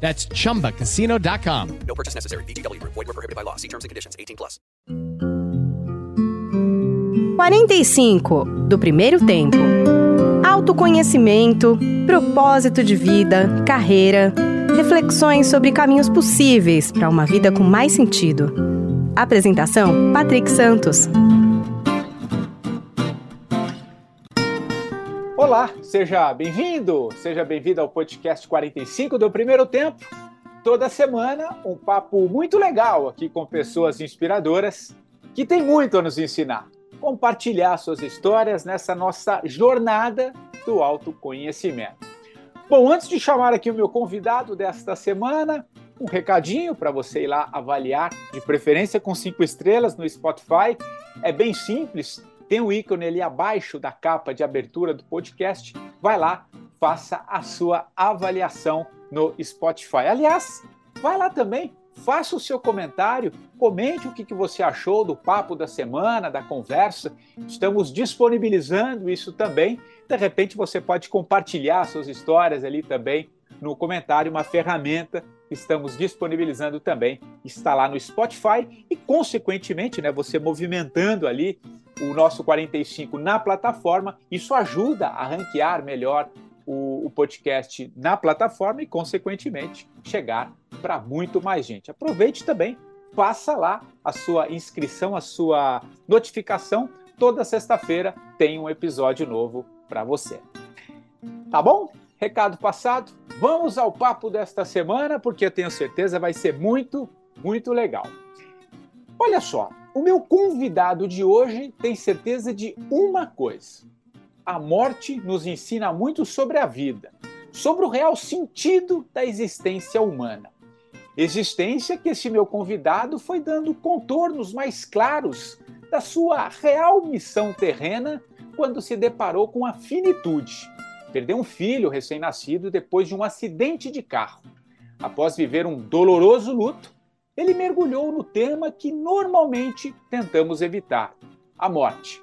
That's chumbacasino.com. No purchase necessary. VGW Group. Void were prohibited by law. See terms and conditions. 18 plus. 45 do primeiro tempo. Autoconhecimento, propósito de vida, carreira, reflexões sobre caminhos possíveis para uma vida com mais sentido. Apresentação: Patrick Santos. Olá, seja bem-vindo, seja bem-vindo ao podcast 45 do Primeiro Tempo. Toda semana, um papo muito legal aqui com pessoas inspiradoras que têm muito a nos ensinar. Compartilhar suas histórias nessa nossa jornada do autoconhecimento. Bom, antes de chamar aqui o meu convidado desta semana, um recadinho para você ir lá avaliar, de preferência com cinco estrelas no Spotify. É bem simples, tem um ícone ali abaixo da capa de abertura do podcast. Vai lá, faça a sua avaliação no Spotify. Aliás, vai lá também, faça o seu comentário, comente o que, que você achou do papo da semana, da conversa. Estamos disponibilizando isso também. De repente, você pode compartilhar suas histórias ali também no comentário, uma ferramenta que estamos disponibilizando também está lá no Spotify e, consequentemente, né, você movimentando ali o nosso 45 na plataforma, isso ajuda a ranquear melhor o, o podcast na plataforma e, consequentemente, chegar para muito mais gente. Aproveite também, faça lá a sua inscrição, a sua notificação. Toda sexta-feira tem um episódio novo para você. Tá bom? Recado passado. Vamos ao papo desta semana, porque eu tenho certeza vai ser muito, muito legal. Olha só, o meu convidado de hoje tem certeza de uma coisa: a morte nos ensina muito sobre a vida, sobre o real sentido da existência humana. Existência que esse meu convidado foi dando contornos mais claros da sua real missão terrena quando se deparou com a finitude. Perdeu um filho recém-nascido depois de um acidente de carro. Após viver um doloroso luto, ele mergulhou no tema que normalmente tentamos evitar: a morte.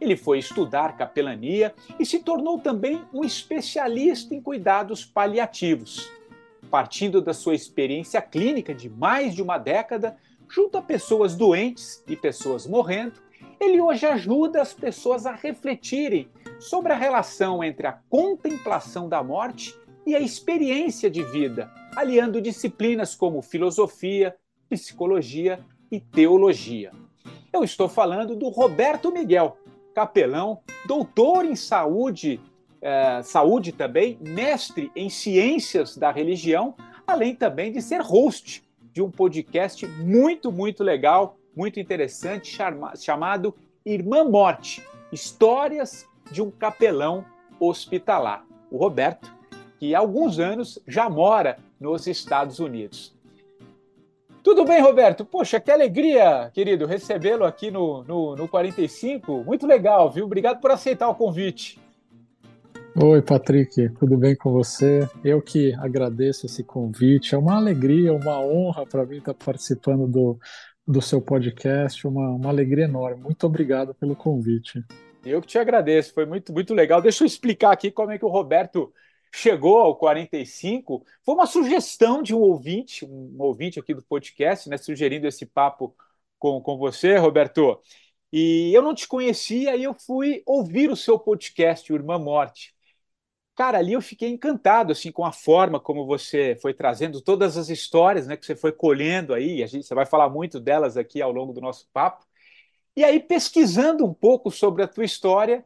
Ele foi estudar capelania e se tornou também um especialista em cuidados paliativos. Partindo da sua experiência clínica de mais de uma década, junto a pessoas doentes e pessoas morrendo, ele hoje ajuda as pessoas a refletirem sobre a relação entre a contemplação da morte e a experiência de vida, aliando disciplinas como filosofia, psicologia e teologia. Eu estou falando do Roberto Miguel, capelão, doutor em saúde, eh, saúde também, mestre em ciências da religião, além também de ser host de um podcast muito, muito legal, muito interessante, chamado Irmã Morte Histórias de um Capelão Hospitalar. O Roberto, que há alguns anos já mora nos Estados Unidos. Tudo bem, Roberto? Poxa, que alegria, querido, recebê-lo aqui no, no, no 45. Muito legal, viu? Obrigado por aceitar o convite. Oi, Patrick, tudo bem com você? Eu que agradeço esse convite. É uma alegria, uma honra para mim estar participando do, do seu podcast. Uma, uma alegria enorme. Muito obrigado pelo convite. Eu que te agradeço, foi muito, muito legal. Deixa eu explicar aqui como é que o Roberto chegou ao 45 foi uma sugestão de um ouvinte, um ouvinte aqui do podcast, né, sugerindo esse papo com, com você, Roberto. E eu não te conhecia e eu fui ouvir o seu podcast, o Irmã Morte. cara, ali eu fiquei encantado assim com a forma como você foi trazendo todas as histórias, né, que você foi colhendo aí. A gente, você vai falar muito delas aqui ao longo do nosso papo. E aí pesquisando um pouco sobre a tua história,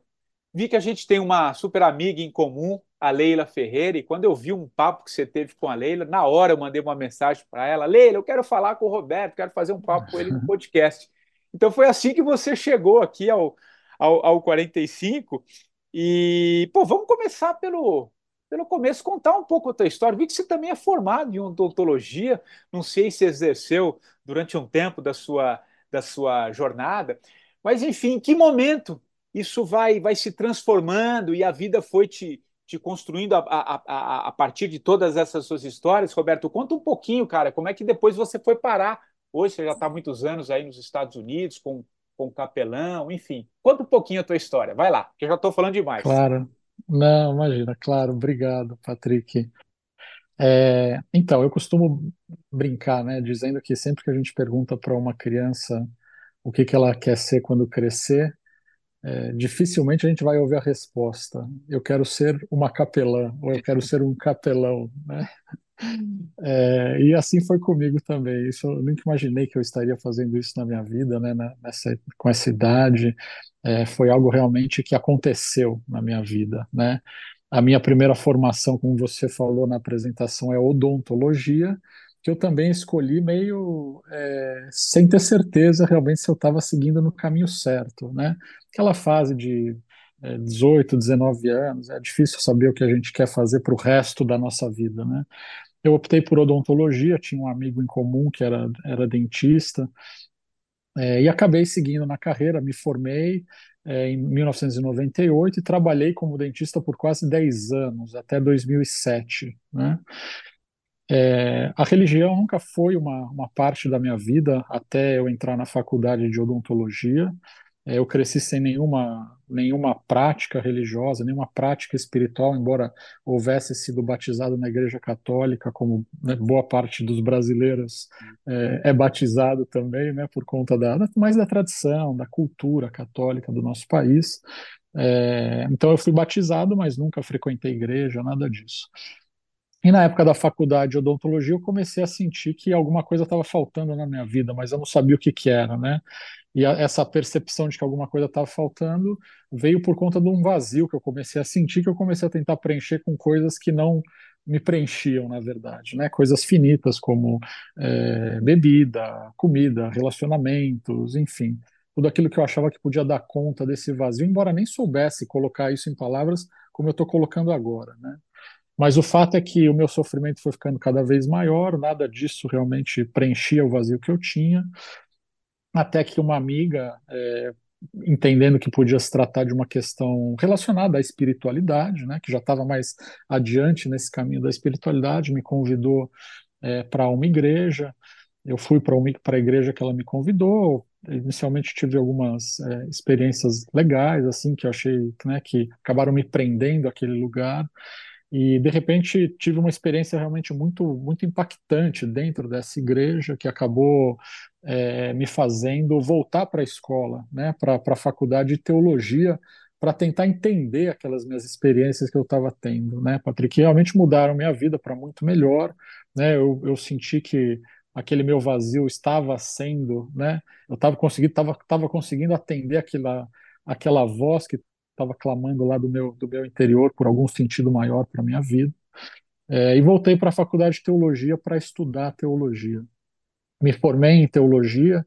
vi que a gente tem uma super amiga em comum, a Leila Ferreira, e quando eu vi um papo que você teve com a Leila, na hora eu mandei uma mensagem para ela: Leila, eu quero falar com o Roberto, quero fazer um papo com ele no podcast. Então foi assim que você chegou aqui ao, ao, ao 45. E, pô, vamos começar pelo, pelo começo, contar um pouco a tua história. Vi que você também é formado em odontologia, não sei se exerceu durante um tempo da sua, da sua jornada, mas enfim, em que momento isso vai, vai se transformando e a vida foi te, te construindo a, a, a, a partir de todas essas suas histórias? Roberto, conta um pouquinho, cara, como é que depois você foi parar? Hoje você já está há muitos anos aí nos Estados Unidos, com com capelão, enfim. Conta um pouquinho a tua história, vai lá, que eu já estou falando demais. Claro. Não, imagina, claro, obrigado, Patrick. É, então, eu costumo brincar, né, dizendo que sempre que a gente pergunta para uma criança o que que ela quer ser quando crescer, é, dificilmente a gente vai ouvir a resposta. Eu quero ser uma capelã, ou eu quero ser um capelão, né? É, e assim foi comigo também. Isso eu nunca imaginei que eu estaria fazendo isso na minha vida, né? Nessa, com essa idade, é, foi algo realmente que aconteceu na minha vida, né? A minha primeira formação, como você falou na apresentação, é odontologia, que eu também escolhi meio é, sem ter certeza realmente se eu estava seguindo no caminho certo, né? Aquela fase de 18, 19 anos, é difícil saber o que a gente quer fazer para o resto da nossa vida, né? Eu optei por odontologia, tinha um amigo em comum que era, era dentista, é, e acabei seguindo na carreira, me formei é, em 1998 e trabalhei como dentista por quase 10 anos, até 2007. Né? É, a religião nunca foi uma, uma parte da minha vida até eu entrar na faculdade de odontologia. É, eu cresci sem nenhuma, nenhuma prática religiosa, nenhuma prática espiritual, embora houvesse sido batizado na Igreja Católica, como né, boa parte dos brasileiros é, é, batizado também, né, por conta da, mais da tradição, da cultura católica do nosso país. É, então eu fui batizado, mas nunca frequentei igreja, nada disso. E na época da faculdade de odontologia, eu comecei a sentir que alguma coisa estava faltando na minha vida, mas eu não sabia o que, que era, né? E a, essa percepção de que alguma coisa estava faltando veio por conta de um vazio que eu comecei a sentir, que eu comecei a tentar preencher com coisas que não me preenchiam, na verdade, né? Coisas finitas como é, bebida, comida, relacionamentos, enfim, tudo aquilo que eu achava que podia dar conta desse vazio, embora nem soubesse colocar isso em palavras como eu estou colocando agora, né? Mas o fato é que o meu sofrimento foi ficando cada vez maior, nada disso realmente preenchia o vazio que eu tinha até que uma amiga, é, entendendo que podia se tratar de uma questão relacionada à espiritualidade, né, que já estava mais adiante nesse caminho da espiritualidade, me convidou é, para uma igreja. Eu fui para a igreja que ela me convidou. Inicialmente tive algumas é, experiências legais, assim, que eu achei né, que acabaram me prendendo àquele lugar. E de repente tive uma experiência realmente muito muito impactante dentro dessa igreja que acabou é, me fazendo voltar para a escola, né, para a faculdade de teologia, para tentar entender aquelas minhas experiências que eu estava tendo, né, Patrick, que realmente mudaram minha vida para muito melhor, né, eu, eu senti que aquele meu vazio estava sendo, né, eu estava conseguindo, tava, tava conseguindo atender aquela, aquela voz que estava clamando lá do meu, do meu interior por algum sentido maior para a minha vida. É, e voltei para a faculdade de teologia para estudar teologia. Me formei em teologia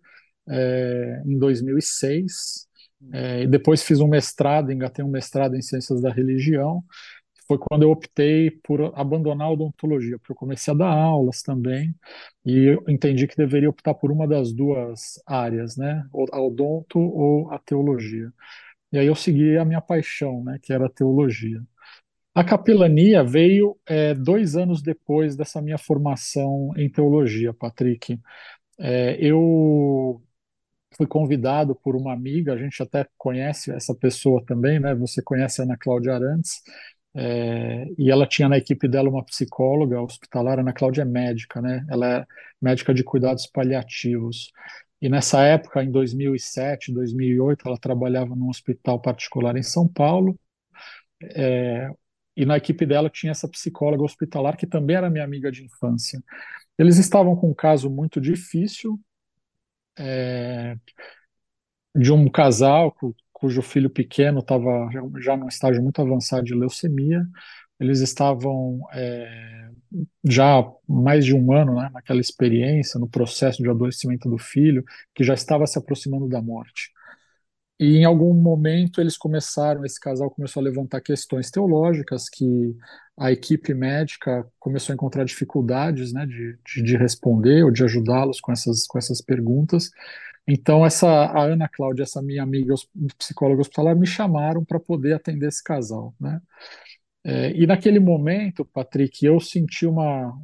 é, em 2006, é, e depois fiz um mestrado, engatei um mestrado em ciências da religião. Foi quando eu optei por abandonar a odontologia, porque eu comecei a dar aulas também, e entendi que deveria optar por uma das duas áreas, né? A odonto ou a teologia. E aí eu segui a minha paixão, né, que era a teologia. A capelania veio é, dois anos depois dessa minha formação em teologia, Patrick. É, eu fui convidado por uma amiga, a gente até conhece essa pessoa também, né? Você conhece a Ana Cláudia Arantes, é, e ela tinha na equipe dela uma psicóloga hospitalar, Ana Cláudia é médica, né? Ela é médica de cuidados paliativos. E nessa época, em 2007, 2008, ela trabalhava num hospital particular em São Paulo. É, e na equipe dela tinha essa psicóloga hospitalar que também era minha amiga de infância. Eles estavam com um caso muito difícil é, de um casal cujo filho pequeno estava já num estágio muito avançado de leucemia. Eles estavam é, já mais de um ano né, naquela experiência, no processo de adoecimento do filho, que já estava se aproximando da morte. E em algum momento eles começaram, esse casal começou a levantar questões teológicas que a equipe médica começou a encontrar dificuldades né, de, de, de responder ou de ajudá-los com essas, com essas perguntas. Então, essa, a Ana Cláudia, essa minha amiga psicóloga hospitalar, me chamaram para poder atender esse casal. Né? É, e naquele momento, Patrick, eu senti uma,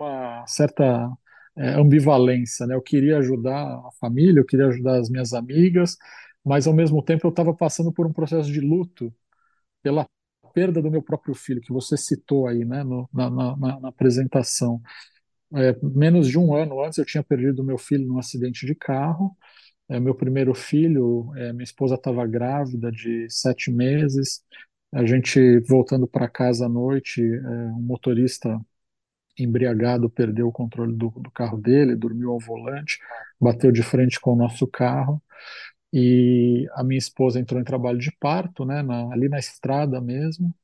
uma certa é, ambivalência. Né? Eu queria ajudar a família, eu queria ajudar as minhas amigas, mas ao mesmo tempo eu estava passando por um processo de luto pela perda do meu próprio filho, que você citou aí né, no, na, na, na, apresentação. É, menos de um ano antes eu tinha perdido meu filho num acidente de carro. É, meu primeiro filho, é, minha esposa estava grávida de sete meses. A gente voltando para casa à noite, é, um motorista embriagado perdeu o controle do, do carro dele, dormiu ao volante, bateu de frente com o nosso carro e a minha esposa entrou em trabalho de parto, né, na, ali na estrada mesmo,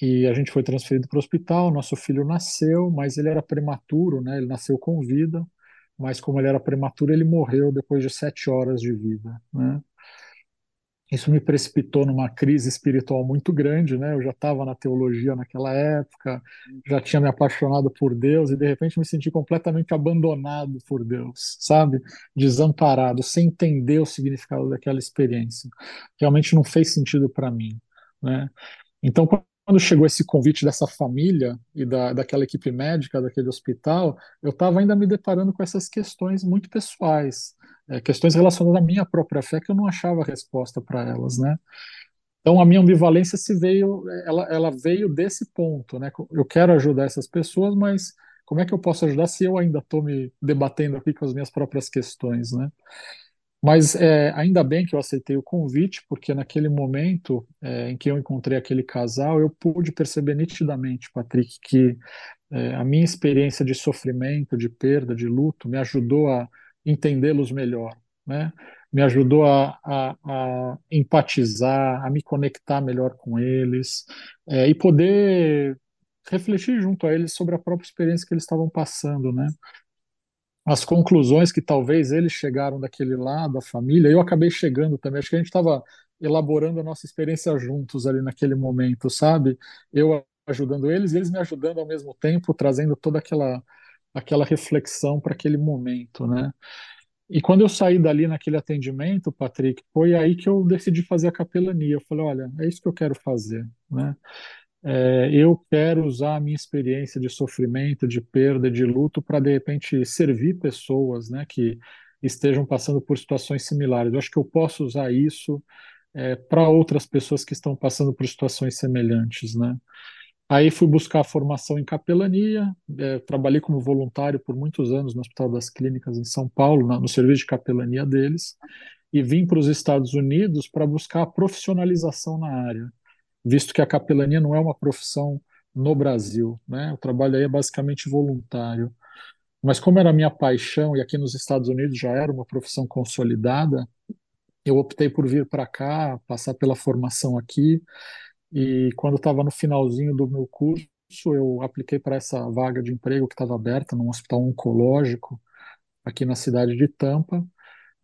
e a gente foi transferido para o hospital, nosso filho nasceu, mas ele era prematuro, né, ele nasceu com vida, mas como ele era prematuro, ele morreu depois de sete horas de vida, né. Isso me precipitou numa crise espiritual muito grande, né? Eu já estava na teologia naquela época, já tinha me apaixonado por Deus e de repente me senti completamente abandonado por Deus, sabe? Desamparado, sem entender o significado daquela experiência. Realmente não fez sentido para mim, né? Então, quando chegou esse convite dessa família e da, daquela equipe médica daquele hospital, eu estava ainda me deparando com essas questões muito pessoais, é, questões relacionadas à minha própria fé que eu não achava resposta para elas, né? Então a minha ambivalência se veio, ela, ela veio desse ponto, né? Eu quero ajudar essas pessoas, mas como é que eu posso ajudar se eu ainda estou me debatendo aqui com as minhas próprias questões, né? Mas é, ainda bem que eu aceitei o convite, porque naquele momento é, em que eu encontrei aquele casal, eu pude perceber nitidamente, Patrick, que é, a minha experiência de sofrimento, de perda, de luto, me ajudou a entendê-los melhor, né? Me ajudou a, a, a, empatizar, a me conectar melhor com eles é, e poder refletir junto a eles sobre a própria experiência que eles estavam passando, né? As conclusões que talvez eles chegaram daquele lado, a família, eu acabei chegando também. Acho que a gente estava elaborando a nossa experiência juntos ali naquele momento, sabe? Eu ajudando eles e eles me ajudando ao mesmo tempo, trazendo toda aquela aquela reflexão para aquele momento, né? E quando eu saí dali naquele atendimento, Patrick, foi aí que eu decidi fazer a capelania. Eu falei, olha, é isso que eu quero fazer, né? É, eu quero usar a minha experiência de sofrimento, de perda, de luto para de repente servir pessoas, né, que estejam passando por situações similares. Eu acho que eu posso usar isso é, para outras pessoas que estão passando por situações semelhantes, né? Aí fui buscar formação em capelania, é, trabalhei como voluntário por muitos anos no Hospital das Clínicas em São Paulo, na, no serviço de capelania deles, e vim para os Estados Unidos para buscar a profissionalização na área visto que a capelania não é uma profissão no Brasil, né? O trabalho aí é basicamente voluntário. Mas como era minha paixão e aqui nos Estados Unidos já era uma profissão consolidada, eu optei por vir para cá, passar pela formação aqui. E quando estava no finalzinho do meu curso, eu apliquei para essa vaga de emprego que estava aberta num hospital oncológico aqui na cidade de Tampa.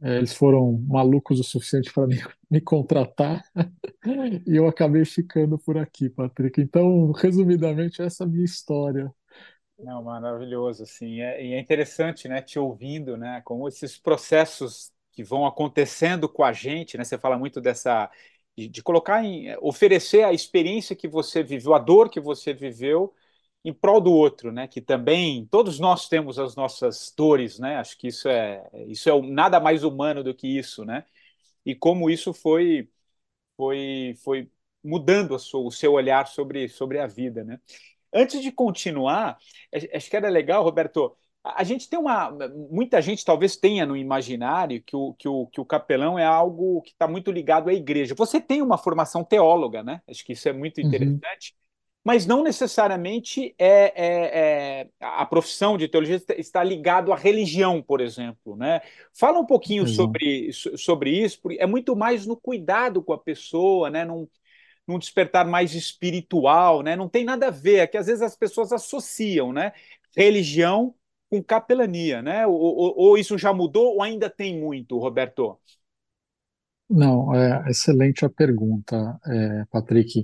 É, eles foram malucos o suficiente para me, me contratar e eu acabei ficando por aqui, Patrick. Então, resumidamente, essa é a minha história. Não, maravilhoso, assim, é, e é interessante, né, te ouvindo, né, como esses processos que vão acontecendo com a gente, né, você fala muito dessa, de, de colocar em, oferecer a experiência que você viveu, a dor que você viveu, em prol do outro, né? Que também todos nós temos as nossas dores, né? Acho que isso é isso é nada mais humano do que isso, né? E como isso foi foi foi mudando sua, o seu olhar sobre sobre a vida, né? Antes de continuar, acho que era legal, Roberto. A gente tem uma. Muita gente talvez tenha no imaginário que o, que o, que o capelão é algo que está muito ligado à igreja. Você tem uma formação teóloga, né? Acho que isso é muito uhum. interessante. Uhum. Mas não necessariamente é, é, é, a profissão de teologia está ligado à religião, por exemplo, né? Fala um pouquinho sobre, sobre isso, porque é muito mais no cuidado com a pessoa, né? Num, num despertar mais espiritual, né? Não tem nada a ver, é que às vezes as pessoas associam, né? Religião com capelania, né? Ou, ou, ou isso já mudou ou ainda tem muito, Roberto? Não, é excelente a pergunta, é, Patrick.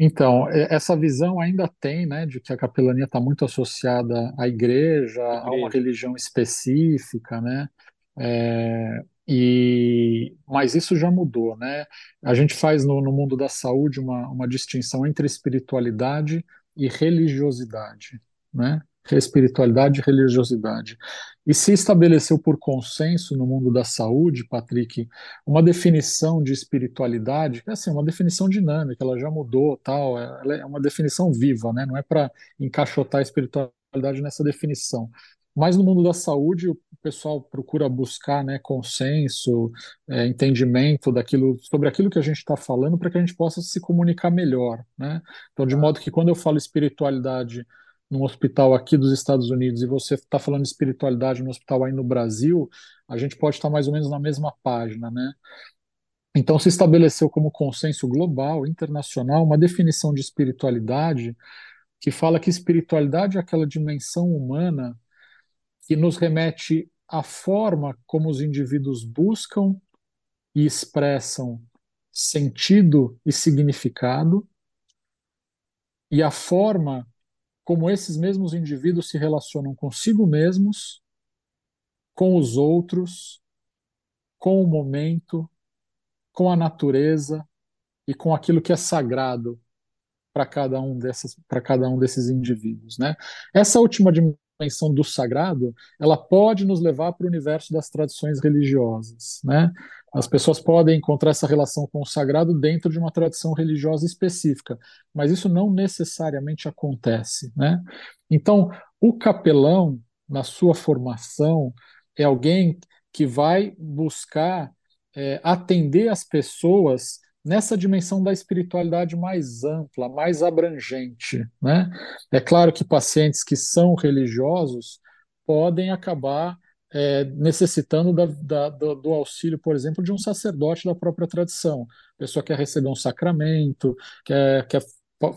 Então, essa visão ainda tem, né, de que a capelania está muito associada à igreja, a uma religião específica, né, é, e, mas isso já mudou, né? A gente faz no, no mundo da saúde uma, uma distinção entre espiritualidade e religiosidade, né? Espiritualidade e religiosidade. E se estabeleceu por consenso no mundo da saúde, Patrick, uma definição de espiritualidade, que é assim, uma definição dinâmica, ela já mudou, tal, ela é uma definição viva, né? Não é para encaixotar a espiritualidade nessa definição. Mas no mundo da saúde, o pessoal procura buscar né, consenso, é, entendimento daquilo, sobre aquilo que a gente está falando, para que a gente possa se comunicar melhor. Né? Então, de modo que quando eu falo espiritualidade num hospital aqui dos Estados Unidos e você está falando de espiritualidade no hospital aí no Brasil, a gente pode estar mais ou menos na mesma página, né? Então se estabeleceu como consenso global, internacional, uma definição de espiritualidade que fala que espiritualidade é aquela dimensão humana que nos remete à forma como os indivíduos buscam e expressam sentido e significado e a forma como esses mesmos indivíduos se relacionam consigo mesmos, com os outros, com o momento, com a natureza e com aquilo que é sagrado para cada um desses para cada um desses indivíduos, né? Essa última dimensão do sagrado, ela pode nos levar para o universo das tradições religiosas, né? As pessoas podem encontrar essa relação com o sagrado dentro de uma tradição religiosa específica, mas isso não necessariamente acontece, né? Então, o capelão, na sua formação, é alguém que vai buscar é, atender as pessoas nessa dimensão da espiritualidade mais ampla, mais abrangente, né? É claro que pacientes que são religiosos podem acabar é, necessitando da, da, do, do, auxílio, por exemplo, de um sacerdote da própria tradição. A pessoa quer receber um sacramento, quer, quer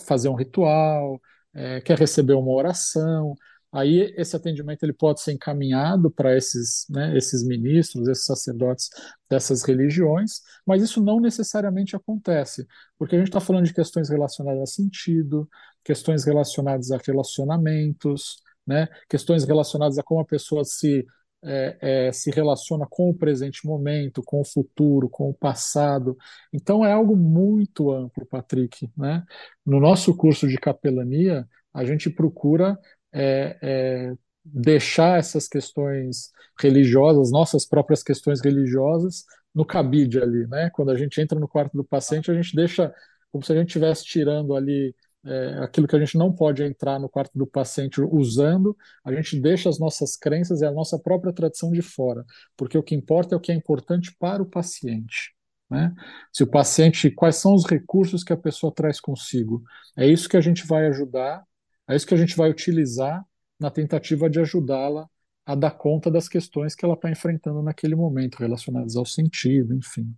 fazer um ritual, é, quer receber uma oração. Aí esse atendimento ele pode ser encaminhado para esses, né, esses ministros, esses sacerdotes dessas religiões, mas isso não necessariamente acontece, porque a gente está falando de questões relacionadas a sentido, questões relacionadas a relacionamentos, né, questões relacionadas a como a pessoa se é, é, se relaciona com o presente momento, com o futuro, com o passado. Então é algo muito amplo, Patrick. Né? No nosso curso de capelania, a gente procura é, é deixar essas questões religiosas, nossas próprias questões religiosas, no cabide ali. Né? Quando a gente entra no quarto do paciente, a gente deixa como se a gente estivesse tirando ali é, aquilo que a gente não pode entrar no quarto do paciente usando, a gente deixa as nossas crenças e a nossa própria tradição de fora, porque o que importa é o que é importante para o paciente. Né? Se o paciente, quais são os recursos que a pessoa traz consigo? É isso que a gente vai ajudar, é isso que a gente vai utilizar na tentativa de ajudá-la a dar conta das questões que ela está enfrentando naquele momento, relacionadas ao sentido, enfim.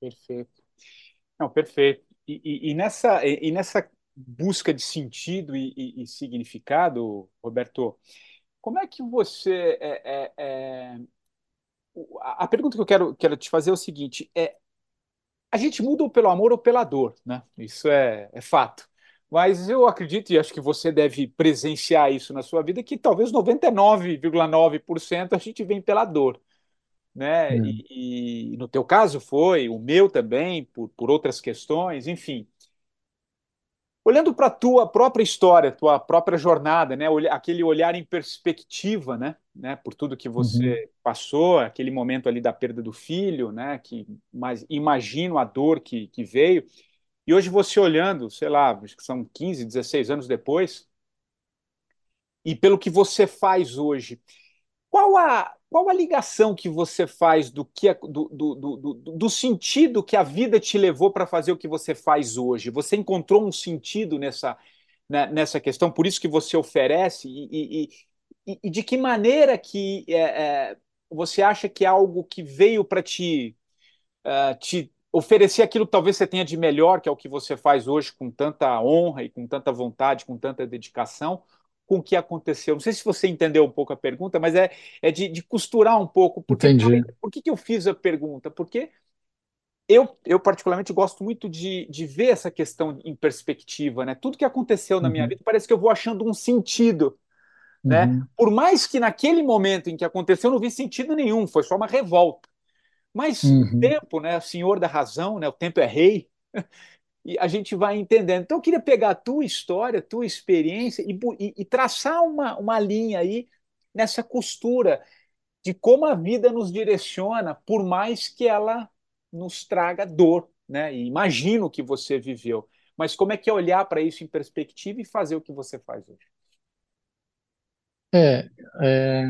Perfeito. Não, perfeito. E, e, e nessa, e, nessa busca de sentido e, e, e, significado, Roberto, como é que você. É, é, é... A pergunta que eu quero, quero te fazer é o seguinte: é, a gente muda pelo amor ou pela dor, né? Isso é, é fato. Mas eu acredito, e acho que você deve presenciar isso na sua vida, que talvez 99,9% a gente vem pela dor. Né? É. E, e, no teu caso foi, o meu também, por, por outras questões, enfim. Olhando para a tua própria história, tua própria jornada, né? aquele olhar em perspectiva, né? né? Por tudo que você uhum. passou, aquele momento ali da perda do filho, né? Que mas imagino a dor que, que veio. E hoje você olhando, sei lá, acho que são 15, 16 anos depois, e pelo que você faz hoje, qual a, qual a ligação que você faz do que do, do, do, do sentido que a vida te levou para fazer o que você faz hoje? Você encontrou um sentido nessa, né, nessa questão, por isso que você oferece, e, e, e de que maneira que é, é, você acha que é algo que veio para te, uh, te oferecer aquilo que talvez você tenha de melhor, que é o que você faz hoje com tanta honra e com tanta vontade, com tanta dedicação, com o que aconteceu. Não sei se você entendeu um pouco a pergunta, mas é, é de, de costurar um pouco. Porque, Entendi. Por que, que eu fiz a pergunta? Porque eu, eu particularmente gosto muito de, de ver essa questão em perspectiva, né? Tudo que aconteceu na uhum. minha vida parece que eu vou achando um sentido, né? Uhum. Por mais que naquele momento em que aconteceu eu não vi sentido nenhum, foi só uma revolta. Mas uhum. o tempo, né? Senhor da razão, né? O tempo é rei. e a gente vai entendendo. Então, eu queria pegar a tua história, a tua experiência e, e, e traçar uma, uma linha aí nessa costura de como a vida nos direciona, por mais que ela nos traga dor, né? E imagino que você viveu. Mas como é que é olhar para isso em perspectiva e fazer o que você faz hoje? É, é,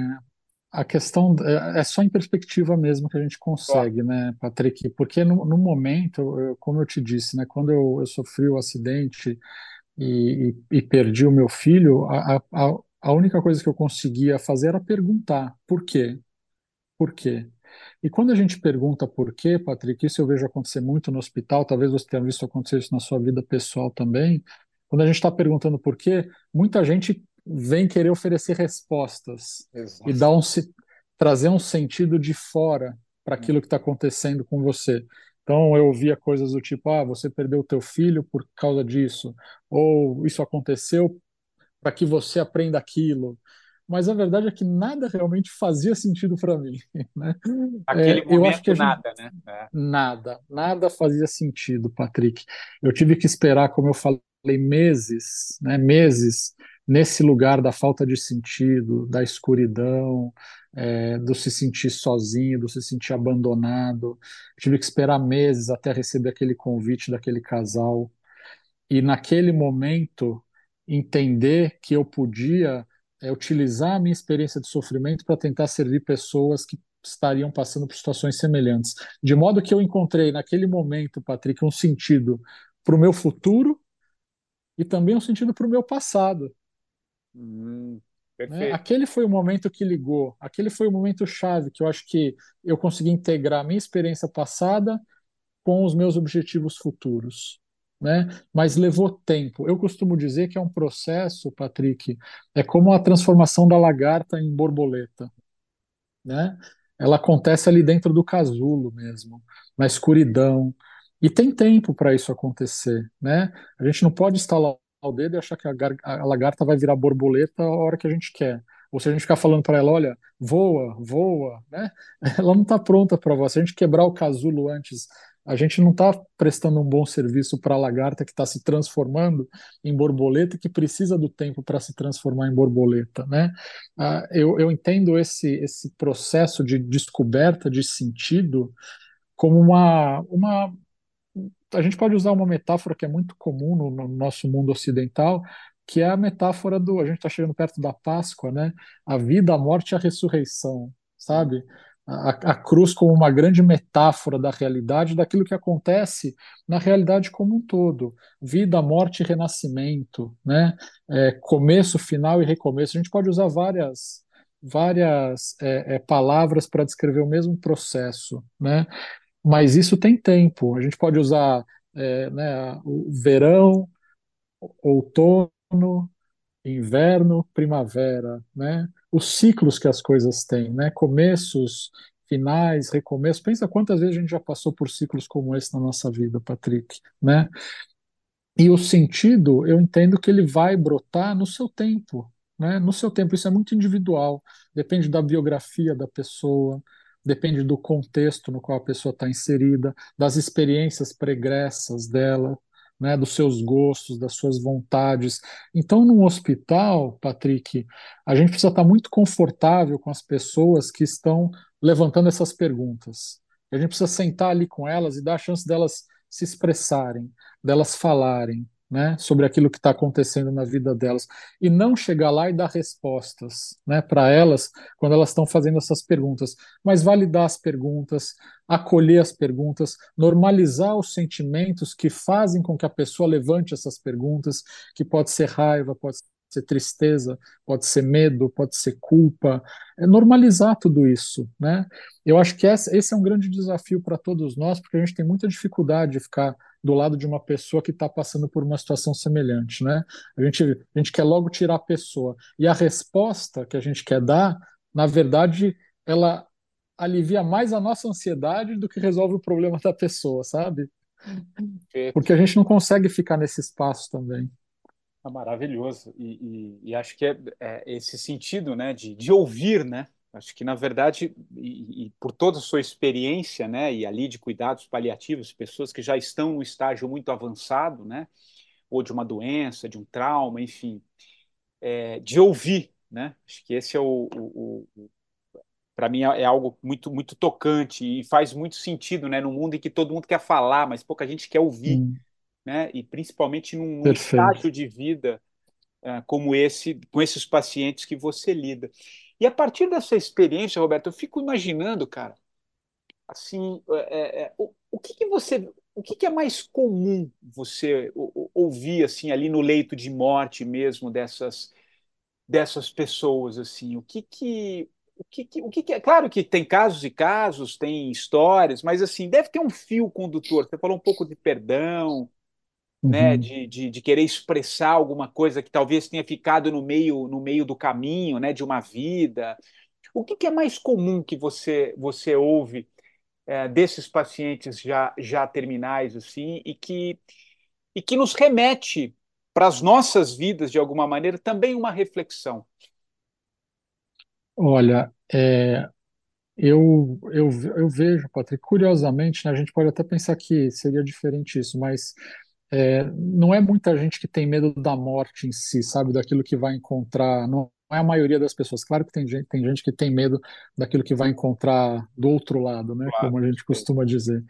a questão é, é só em perspectiva mesmo que a gente consegue, né, Patrick? Porque no, no momento, eu, como eu te disse, né, quando eu, eu sofri o acidente e, e, e, perdi o meu filho, a, a, a única coisa que eu conseguia fazer era perguntar por quê? Por quê? E quando a gente pergunta por quê, Patrick, isso eu vejo acontecer muito no hospital, talvez você tenha visto acontecer isso na sua vida pessoal também. Quando a gente está perguntando por quê, muita gente vem querer oferecer respostas Exato. e dar um, trazer um sentido de fora para aquilo que está acontecendo com você. Então eu ouvia coisas do tipo, ah, você perdeu o teu filho por causa disso, ou isso aconteceu para que você aprenda aquilo mas a verdade é que nada realmente fazia sentido para mim. Né? Aquele é, eu acho que gente, nada, né? É. Nada, nada fazia sentido, Patrick. Eu tive que esperar, como eu falei, meses, né? Meses nesse lugar da falta de sentido, da escuridão, é, do se sentir sozinho, do se sentir abandonado. Tive que esperar meses até receber aquele convite daquele casal. E naquele momento entender que eu podia é utilizar a minha experiência de sofrimento para tentar servir pessoas que estariam passando por situações semelhantes. De modo que eu encontrei naquele momento, Patrick, um sentido para o meu futuro e também um sentido para o meu passado. Hum, né? Aquele foi o momento que ligou, aquele foi o momento chave que eu acho que eu consegui integrar a minha experiência passada com os meus objetivos futuros né? Mas levou tempo. Eu costumo dizer que é um processo, Patrick, é como a transformação da lagarta em borboleta, né? Ela acontece ali dentro do casulo mesmo, na escuridão. E tem tempo para isso acontecer, né? A gente não pode instalar o dedo e achar que a, a lagarta vai virar borboleta a hora que a gente quer. Ou se a gente ficar falando para ela, olha, voa, voa, né? Ela não está pronta para voar. Se a gente quebrar o casulo antes a gente não está prestando um bom serviço para a lagarta que está se transformando em borboleta, que precisa do tempo para se transformar em borboleta, né? Ah, eu, eu entendo esse, esse processo de descoberta de sentido como uma, uma. A gente pode usar uma metáfora que é muito comum no, no nosso mundo ocidental, que é a metáfora do. A gente está chegando perto da Páscoa, né? A vida, a morte e a ressurreição, sabe? a, a, cruz como uma grande metáfora da realidade, daquilo que acontece na realidade como um todo. Vida, morte e renascimento, né? É, começo, final e recomeço. A gente pode usar várias, várias é, é, palavras para descrever o mesmo processo, né? Mas isso tem tempo. A gente pode usar é, né, o verão, outono, inverno, primavera, né? Os ciclos que as coisas têm, né? Começos, finais, recomeços. Pensa quantas vezes a gente já passou por ciclos como esse na nossa vida, Patrick, né? E o sentido, eu entendo que ele vai brotar no seu tempo, né? No seu tempo, isso é muito individual, depende da biografia da pessoa, depende do contexto no qual a pessoa está inserida, das experiências pregressas dela, né, dos seus gostos, das suas vontades. Então, num hospital, Patrick, a gente precisa estar muito confortável com as pessoas que estão levantando essas perguntas. A gente precisa sentar ali com elas e dar a chance delas se expressarem, delas falarem. Né, sobre aquilo que está acontecendo na vida delas. E não chegar lá e dar respostas, né, para elas quando elas estão fazendo essas perguntas, mas validar as perguntas, acolher as perguntas, normalizar os sentimentos que fazem com que a pessoa levante essas perguntas, que pode ser raiva, pode ser tristeza, pode ser medo, pode ser culpa, é normalizar tudo isso, né? Eu acho que esse é um grande desafio para todos nós, porque a gente tem muita dificuldade de ficar do lado de uma pessoa que está passando por uma situação semelhante, né? A gente, a gente quer logo tirar a pessoa. E a resposta que a gente quer dar, na verdade, ela alivia mais a nossa ansiedade do que resolve o problema da pessoa, sabe? Porque a gente não consegue ficar nesse espaço também. É maravilhoso. E, e, e acho que é, é, esse sentido né, de, de ouvir, né? Acho que, na verdade, e, e, por toda a sua experiência, né, e ali de cuidados paliativos, pessoas que já estão no estágio muito avançado, né, ou de uma doença, de um trauma, enfim, é, de ouvir, né, acho que esse é o, o, o para mim é, é algo muito muito tocante e faz muito sentido, né, no mundo em que todo mundo quer falar, mas pouca gente quer ouvir, hum. né, e principalmente num, num estágio de vida uh, como esse, com esses pacientes que você lida. E a partir dessa experiência, Roberto, eu fico imaginando, cara, assim, é, é, o, o que, que você, o que, que é mais comum você ouvir assim ali no leito de morte mesmo dessas dessas pessoas assim? O que que o que, o que é? Claro que tem casos e casos, tem histórias, mas assim, deve ter um fio condutor. Você falou um pouco de perdão, né, uhum. de, de, de, querer expressar alguma coisa que talvez tenha ficado no meio, no meio do caminho, né, de uma vida. O que, que é mais comum que você, você ouve é, desses pacientes já, já terminais assim e que, e que nos remete para as nossas vidas, de alguma maneira, também uma reflexão? Olha, é, eu, eu, eu vejo, Patrick, curiosamente, né, a gente pode até pensar que seria diferente isso, mas é, não é muita gente que tem medo da morte em si, sabe, daquilo que vai encontrar. Não é a maioria das pessoas. Claro que tem gente, tem gente que tem medo daquilo que vai encontrar do outro lado, né, claro. como a gente costuma dizer.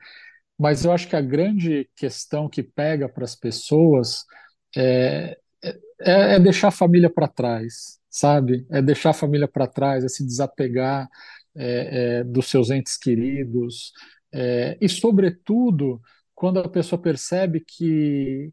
Mas eu acho que a grande questão que pega para as pessoas é, é, é, deixar a família para trás, sabe? É deixar a família para trás, é se desapegar é, é, dos seus entes queridos é, e, sobretudo, quando a pessoa percebe que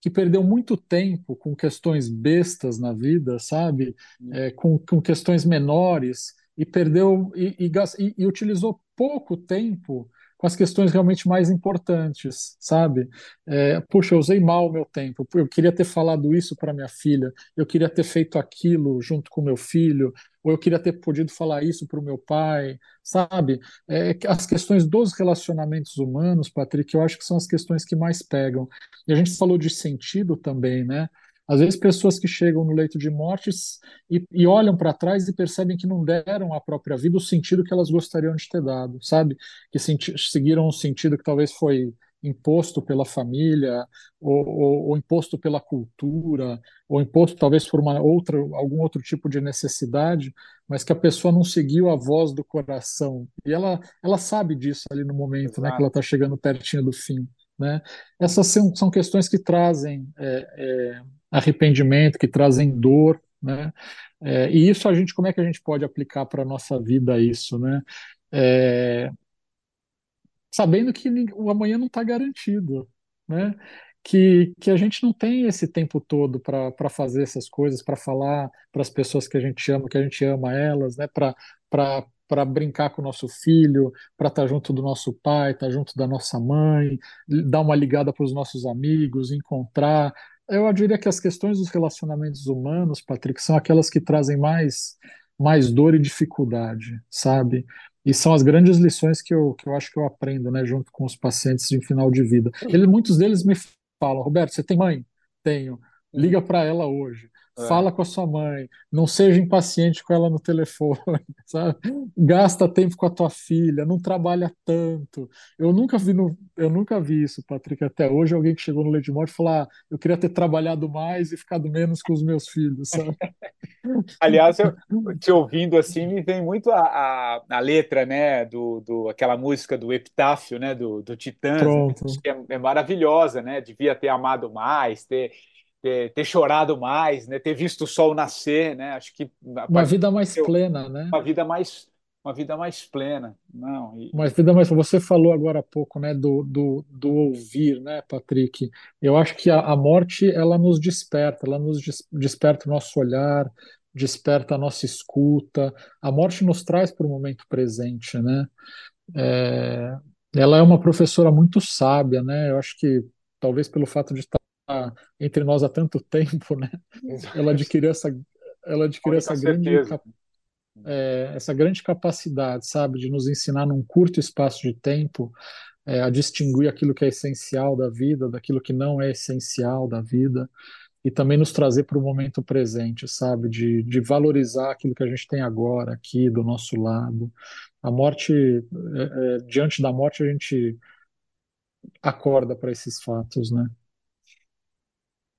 que perdeu muito tempo com questões bestas na vida, sabe? É, com, com questões menores e perdeu e, e, e, utilizou pouco tempo com as questões realmente mais importantes, sabe? É, puxa, eu usei mal o meu tempo. Eu queria ter falado isso para minha filha. Eu queria ter feito aquilo junto com meu filho ou eu queria ter podido falar isso para o meu pai, sabe? É, as questões dos relacionamentos humanos, Patrick, eu acho que são as questões que mais pegam. E a gente falou de sentido também, né? Às vezes, pessoas que chegam no leito de morte e, e olham para trás e percebem que não deram à própria vida o sentido que elas gostariam de ter dado, sabe? Que seguiram um sentido que talvez foi imposto pela família, ou, ou, ou, imposto pela cultura, ou imposto talvez por uma outra, algum outro tipo de necessidade, mas que a pessoa não seguiu a voz do coração. E ela, ela sabe disso ali no momento, né, que ela está chegando pertinho do fim. Né? Essas são, são questões que trazem é, é, arrependimento, que trazem dor, né? É, e isso a gente, como é que a gente pode aplicar para a nossa vida isso, né? É, sabendo que o amanhã não está garantido, né? Que, que a gente não tem esse tempo todo para fazer essas coisas, para falar para as pessoas que a gente ama, que a gente ama elas, né? Para brincar com o nosso filho, para estar tá junto do nosso pai, estar tá junto da nossa mãe, dar uma ligada para os nossos amigos, encontrar. Eu diria que as questões dos relacionamentos humanos, Patrick, são aquelas que trazem mais, mais dor e dificuldade, sabe? E são as grandes lições que eu, que eu acho que eu aprendo, né, junto com os pacientes de final de vida. Ele, muitos deles me falam, Roberto, você tem mãe? Tenho. Liga para ela hoje. É. Fala com a sua mãe, não seja impaciente com ela no telefone, sabe? Gasta tempo com a tua filha, não trabalha tanto. Eu nunca vi no, eu nunca vi isso, Patrick, até hoje alguém que chegou no leite de morte falar, ah, eu queria ter trabalhado mais e ficado menos com os meus filhos, sabe? Aliás, eu te ouvindo assim, me vem muito a, a, a letra, né, do, do, aquela música do Epitáfio, né, do, do Titãs, que é, é maravilhosa, né, devia ter amado mais, ter, ter, ter chorado mais, né, ter visto o sol nascer, né, acho que Uma vida mais de plena, né? uma vida mais, uma vida mais plena, não, e, Mas vida mais, você falou agora há pouco, né, do, do, do ouvir, né, Patrick? Eu acho que a, a morte, ela nos desperta, ela nos des- desperta o nosso olhar, desperta a nossa escuta. A morte nos traz para o momento presente, né? É, ela é uma professora muito sábia, né? Eu acho que talvez pelo fato de estar entre nós há tanto tempo, né? Ela adquiriu essa, ela adquiriu essa grande é, essa grande capacidade, sabe, de nos ensinar num curto espaço de tempo é, a distinguir aquilo que é essencial da vida daquilo que não é essencial da vida e também nos trazer para o momento presente, sabe, de, de valorizar aquilo que a gente tem agora aqui do nosso lado. A morte, é, é, diante da morte, a gente acorda para esses fatos, né?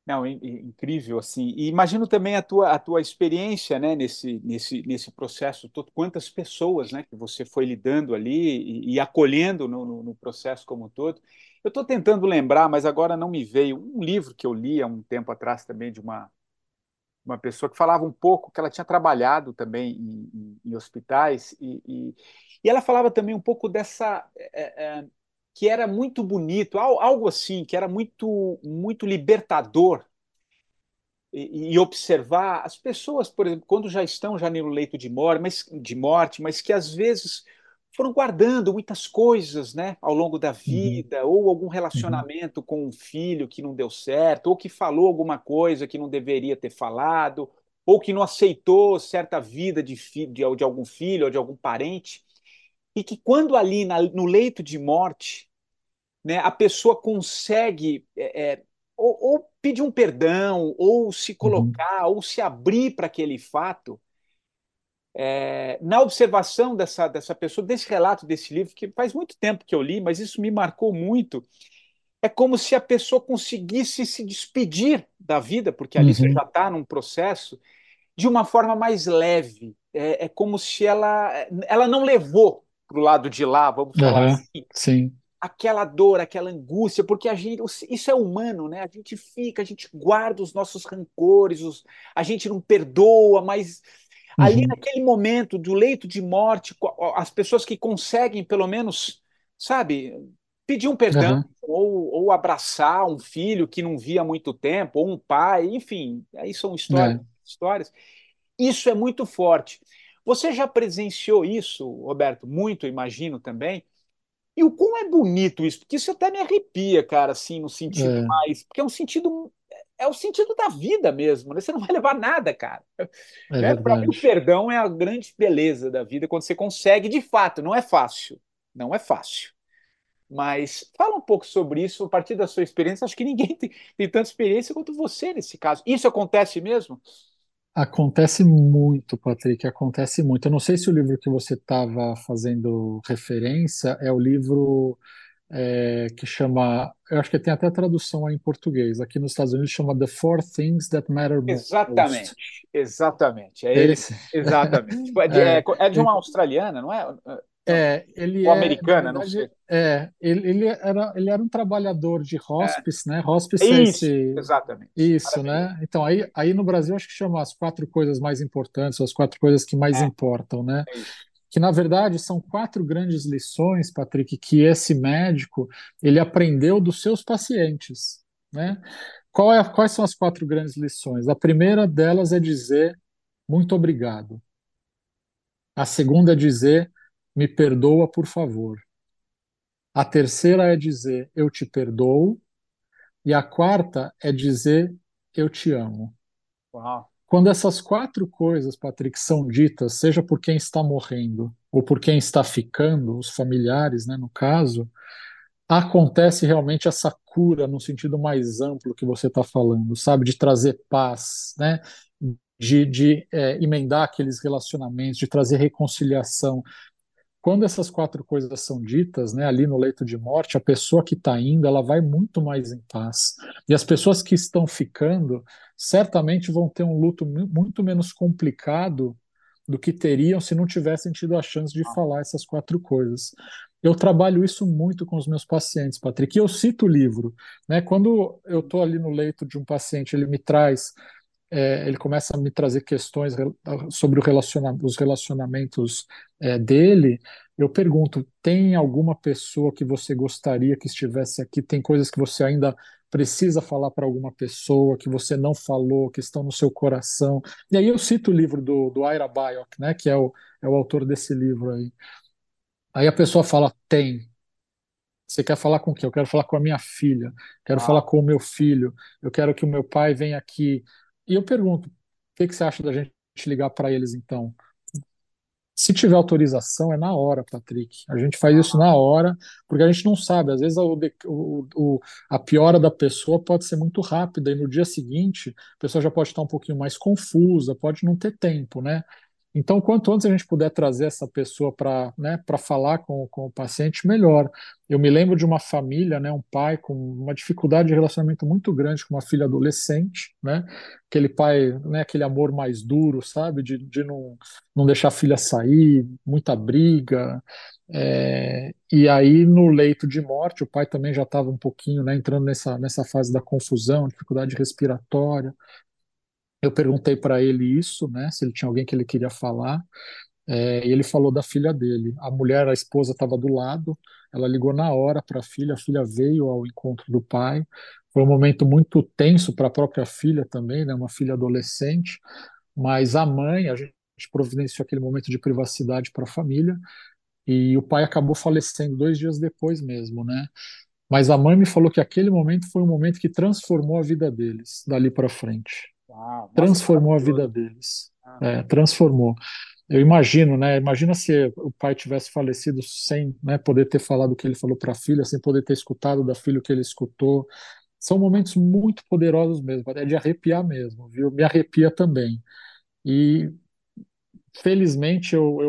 Não, in- in- incrível assim. E imagino também a tua, a tua experiência, né, nesse, nesse, nesse processo todo. Quantas pessoas, né, que você foi lidando ali e, e acolhendo no, no, no processo como um todo. Eu estou tentando lembrar, mas agora não me veio um livro que eu li há um tempo atrás também de uma, uma pessoa que falava um pouco que ela tinha trabalhado também em, em- em hospitais e, e, e ela falava também um pouco dessa é, é, que era muito bonito, al- algo assim, que era muito muito libertador e, e observar as pessoas, por exemplo, quando já estão já no leito de morte, mas de morte, mas que às vezes foram guardando muitas coisas, né, ao longo da Uhum, vida, ou algum uhum, relacionamento com um filho que não deu certo, ou que falou alguma coisa que não deveria ter falado, ou que não aceitou certa vida de, de, de algum filho ou de algum parente, e que quando ali na- no leito de morte né, a pessoa consegue é, é, ou, ou pedir um perdão, ou se uhum, colocar, ou se abrir para aquele fato, é, na observação dessa, dessa pessoa, desse relato desse livro, que faz muito tempo que eu li, mas isso me marcou muito, é como se a pessoa conseguisse se despedir da vida, porque ali você já uhum. está num processo, de uma forma mais leve. É, é como se ela, ela não levou para o lado de lá, vamos falar Aham, assim, sim. aquela dor, aquela angústia, porque a gente, isso é humano, né? A gente fica, a gente guarda os nossos rancores, os, a gente não perdoa, mas ali Uhum, naquele momento do leito de morte, as pessoas que conseguem pelo menos, sabe, pedir um perdão aham, ou, ou abraçar um filho que não via há muito tempo, ou um pai, enfim, aí são histórias, é, histórias. Isso é muito forte. Você já presenciou isso, Roberto? Muito, imagino também e o quão é bonito isso, porque isso até me arrepia, cara, assim, no sentido é, mais. Porque é um sentido. É o sentido da vida mesmo, né? Você não vai levar nada, cara. é? Para mim, o perdão é a grande beleza da vida, quando você consegue, de fato, não é fácil. Não é fácil. Mas fala um pouco sobre isso, a partir da sua experiência. Acho que ninguém tem, tem tanta experiência quanto você nesse caso. Isso acontece mesmo? Acontece muito, Patrick, acontece muito. Eu não sei se o livro que você estava fazendo referência é o livro é, que chama, eu acho que tem até tradução aí em português. Aqui nos Estados Unidos chama The Four Things That Matter Exatamente, Most. exatamente. É ele. Esse, Exatamente. Tipo, É de, é- é, é de uma australiana, não é? Não, é, ele ou é, na americana, não sei. verdade, é, ele, ele era, ele era um trabalhador de É. hospice, né? É Hospice é isso, esse, exatamente. isso, Maravilhoso. né? Então aí, aí no Brasil acho que chama as quatro coisas mais importantes, ou as quatro coisas que mais É, importam, né? é que na verdade são quatro grandes lições, Patrick, que esse médico ele aprendeu dos seus pacientes, né? Qual é, quais são as quatro grandes lições? A primeira delas é dizer muito obrigado. A segunda é dizer me perdoa, por favor. A terceira é dizer eu te perdoo. E a quarta é dizer eu te amo. Uau. Quando essas quatro coisas, Patrick, são ditas, seja por quem está morrendo ou por quem está ficando, os familiares, né, no caso, acontece realmente essa cura no sentido mais amplo que você está falando, sabe? De trazer paz, né? De, de é, emendar aqueles relacionamentos, de trazer reconciliação. Quando essas quatro coisas são ditas, né, ali no leito de morte, a pessoa que está indo, ela vai muito mais em paz. E as pessoas que estão ficando, certamente vão ter um luto muito menos complicado do que teriam se não tivessem tido a chance de falar essas quatro coisas. Eu trabalho isso muito com os meus pacientes, Patrick. E eu cito o livro. Né? Quando eu estou ali no leito de um paciente, ele me traz, é, ele começa a me trazer questões sobre relaciona os relacionamentos é, dele. Eu pergunto: tem alguma pessoa que você gostaria que estivesse aqui? Tem coisas que você ainda precisa falar para alguma pessoa que você não falou, que estão no seu coração. E aí eu cito o livro do, do Ira Byock, né, que é o, é o autor desse livro aí. Aí a pessoa fala, tem. Você quer falar com quem? Eu quero falar com a minha filha, quero Ah, falar com o meu filho, eu quero que o meu pai venha aqui. E eu pergunto, o que que você acha da gente ligar para eles então? Se tiver autorização, é na hora, Patrick. A gente faz isso na hora, porque a gente não sabe. Às vezes o, o- o- a piora da pessoa pode ser muito rápida, e no dia seguinte a pessoa já pode estar um pouquinho mais confusa, pode não ter tempo, né? Então, quanto antes a gente puder trazer essa pessoa para, né, falar com, com o paciente, melhor. Eu me lembro de uma família, né, um pai com uma dificuldade de relacionamento muito grande com uma filha adolescente, né? Aquele pai, né, aquele amor mais duro, sabe? De, de não, não deixar a filha sair, muita briga. É, e aí, no leito de morte, o pai também já estava um pouquinho, né, entrando nessa, nessa fase da confusão, dificuldade respiratória. Eu perguntei para ele isso, né, se ele tinha alguém que ele queria falar, é, e ele falou da filha dele. A mulher, a esposa, estava do lado, ela ligou na hora para a filha, a filha veio ao encontro do pai. Foi um momento muito tenso para a própria filha também, né, uma filha adolescente, mas a mãe, a gente providenciou aquele momento de privacidade para a família, e o pai acabou falecendo dois dias depois mesmo, né? Mas a mãe me falou que aquele momento foi um momento que transformou a vida deles, dali para frente uau, que transformou a vida deles. Ah, É, transformou. Eu imagino, né? Imagina se o pai tivesse falecido sem, né, poder ter falado o que ele falou para a filha, sem poder ter escutado da filha o que ele escutou. São momentos muito poderosos mesmo, é de arrepiar mesmo, viu? Me arrepia também. E felizmente eu,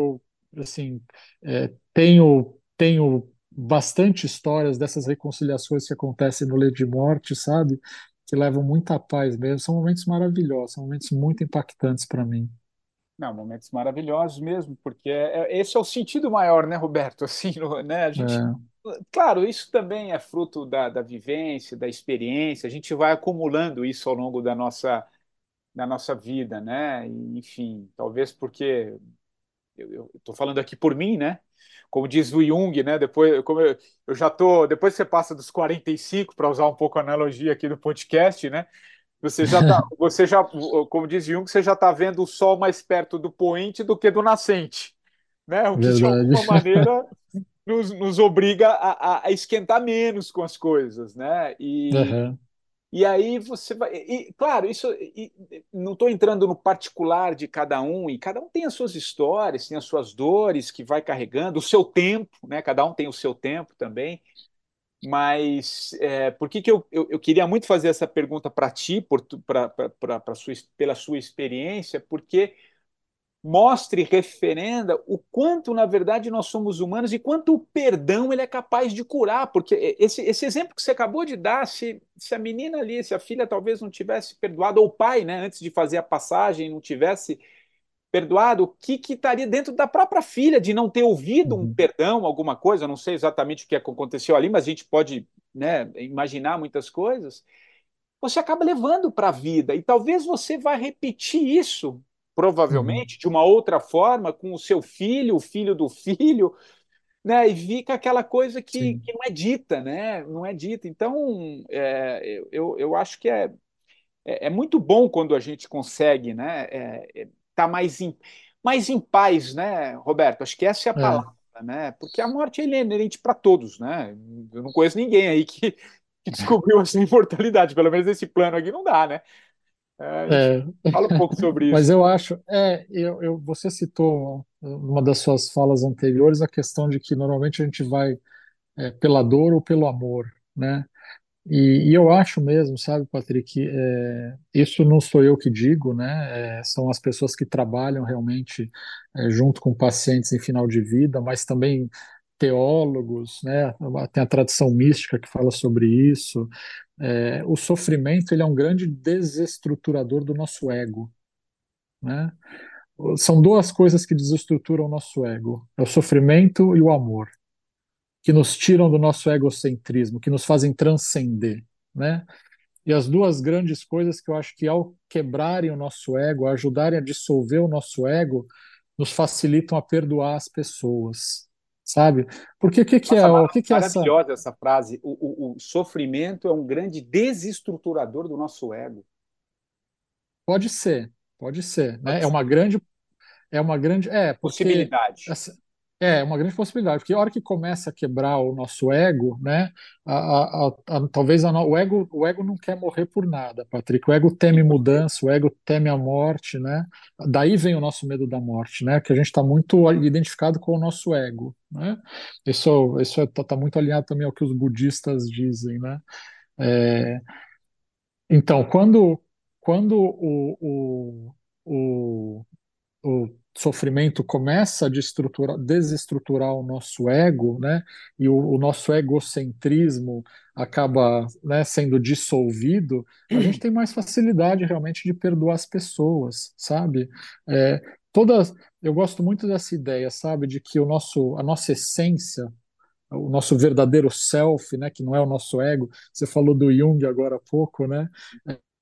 eu assim, é, tenho tenho bastante histórias dessas reconciliações que acontecem no leito de morte, sabe? Que levam muita paz mesmo. São momentos maravilhosos, são momentos muito impactantes para mim. não, momentos maravilhosos mesmo, porque é- é- esse é o sentido maior, né, Roberto? Assim, né, a gente, É, claro, isso também é fruto da, da vivência, da experiência, a gente vai acumulando isso ao longo da nossa, da nossa vida, né? E, enfim, talvez porque eu estou falando aqui por mim, né? Como diz o Jung, né? Depois, como eu, eu já tô, depois você passa dos 45, para usar um pouco a analogia aqui do podcast, né? Você já tá, você já, como diz Jung, você já está vendo o sol mais perto do poente do que do nascente, né? O que de verdade. alguma maneira nos, nos obriga a, a- esquentar menos com as coisas, né? E, Aham, e aí você vai. E, claro, isso e- não estou entrando no particular de cada um, e cada um tem as suas histórias, tem as suas dores que vai carregando, o seu tempo, né? Cada um tem o seu tempo também. Mas é, por que que eu, eu, eu queria muito fazer essa pergunta para ti, por, pra, pra, pra sua, pela sua experiência, porque mostra e referenda o quanto, na verdade, nós somos humanos e quanto o perdão ele é capaz de curar. Porque esse, esse exemplo que você acabou de dar, se, se a menina ali, se a filha talvez não tivesse perdoado, ou o pai, né, antes de fazer a passagem, não tivesse perdoado, o que, que estaria dentro da própria filha de não ter ouvido um uhum, perdão, alguma coisa? Eu não sei exatamente o que aconteceu ali, mas a gente pode, né, imaginar muitas coisas você acaba levando para a vida. E talvez você vai repetir isso. Provavelmente, de uma outra forma, com o seu filho, o filho do filho, né? E fica aquela coisa que, que não é dita, né? Não é dita. Então, é, eu, eu acho que é, é, é muito bom quando a gente consegue, né? É, é, tá mais em, mais em paz, né, Roberto? Acho que essa é a É, palavra, né? Porque a morte é inerente para todos, né? Eu não conheço ninguém aí que, que descobriu essa imortalidade, pelo menos nesse plano aqui não dá, né? É, é. fala um pouco sobre Mas isso. eu acho, é, eu, eu, você citou numa das suas falas anteriores a questão de que normalmente a gente vai é, pela dor ou pelo amor, né? E, e, eu acho mesmo, sabe, Patrick, é, isso não sou eu que digo, né? É, são as pessoas que trabalham realmente é, junto com pacientes em final de vida, mas também teólogos, né? Tem a tradição mística que fala sobre isso. É, o sofrimento ele é um grande desestruturador do nosso ego, né? São duas coisas que desestruturam o nosso ego: é o sofrimento e o amor que nos tiram do nosso egocentrismo, que nos fazem transcender, né? E as duas grandes coisas que eu acho que ao quebrarem o nosso ego, ajudarem a dissolver o nosso ego, nos facilitam a perdoar as pessoas, sabe? Porque o que, que Nossa, é o que, que é essa maravilhosa essa frase? O, o, o sofrimento é um grande desestruturador do nosso ego. Pode ser, pode ser, né? Pode é uma grande é uma grande é porque, possibilidade. Essa, é, uma grande possibilidade, porque a hora que começa a quebrar o nosso ego, né, a, a, a, talvez o, ego, o ego não quer morrer por nada, Patrick, o ego teme mudança, o ego teme a morte, né, daí vem o nosso medo da morte, né, que a gente está muito identificado com o nosso ego, né, isso isso está tá muito alinhado também ao que os budistas dizem, né, é, então, quando, quando o, o, o, o sofrimento começa a desestruturar o nosso ego, né? E o, o nosso egocentrismo acaba né, sendo dissolvido, a gente tem mais facilidade realmente de perdoar as pessoas, sabe? É, todas, eu gosto muito dessa ideia, sabe, de que o nosso, a nossa essência, o nosso verdadeiro self, né, que não é o nosso ego. Você falou do Jung agora há pouco, né?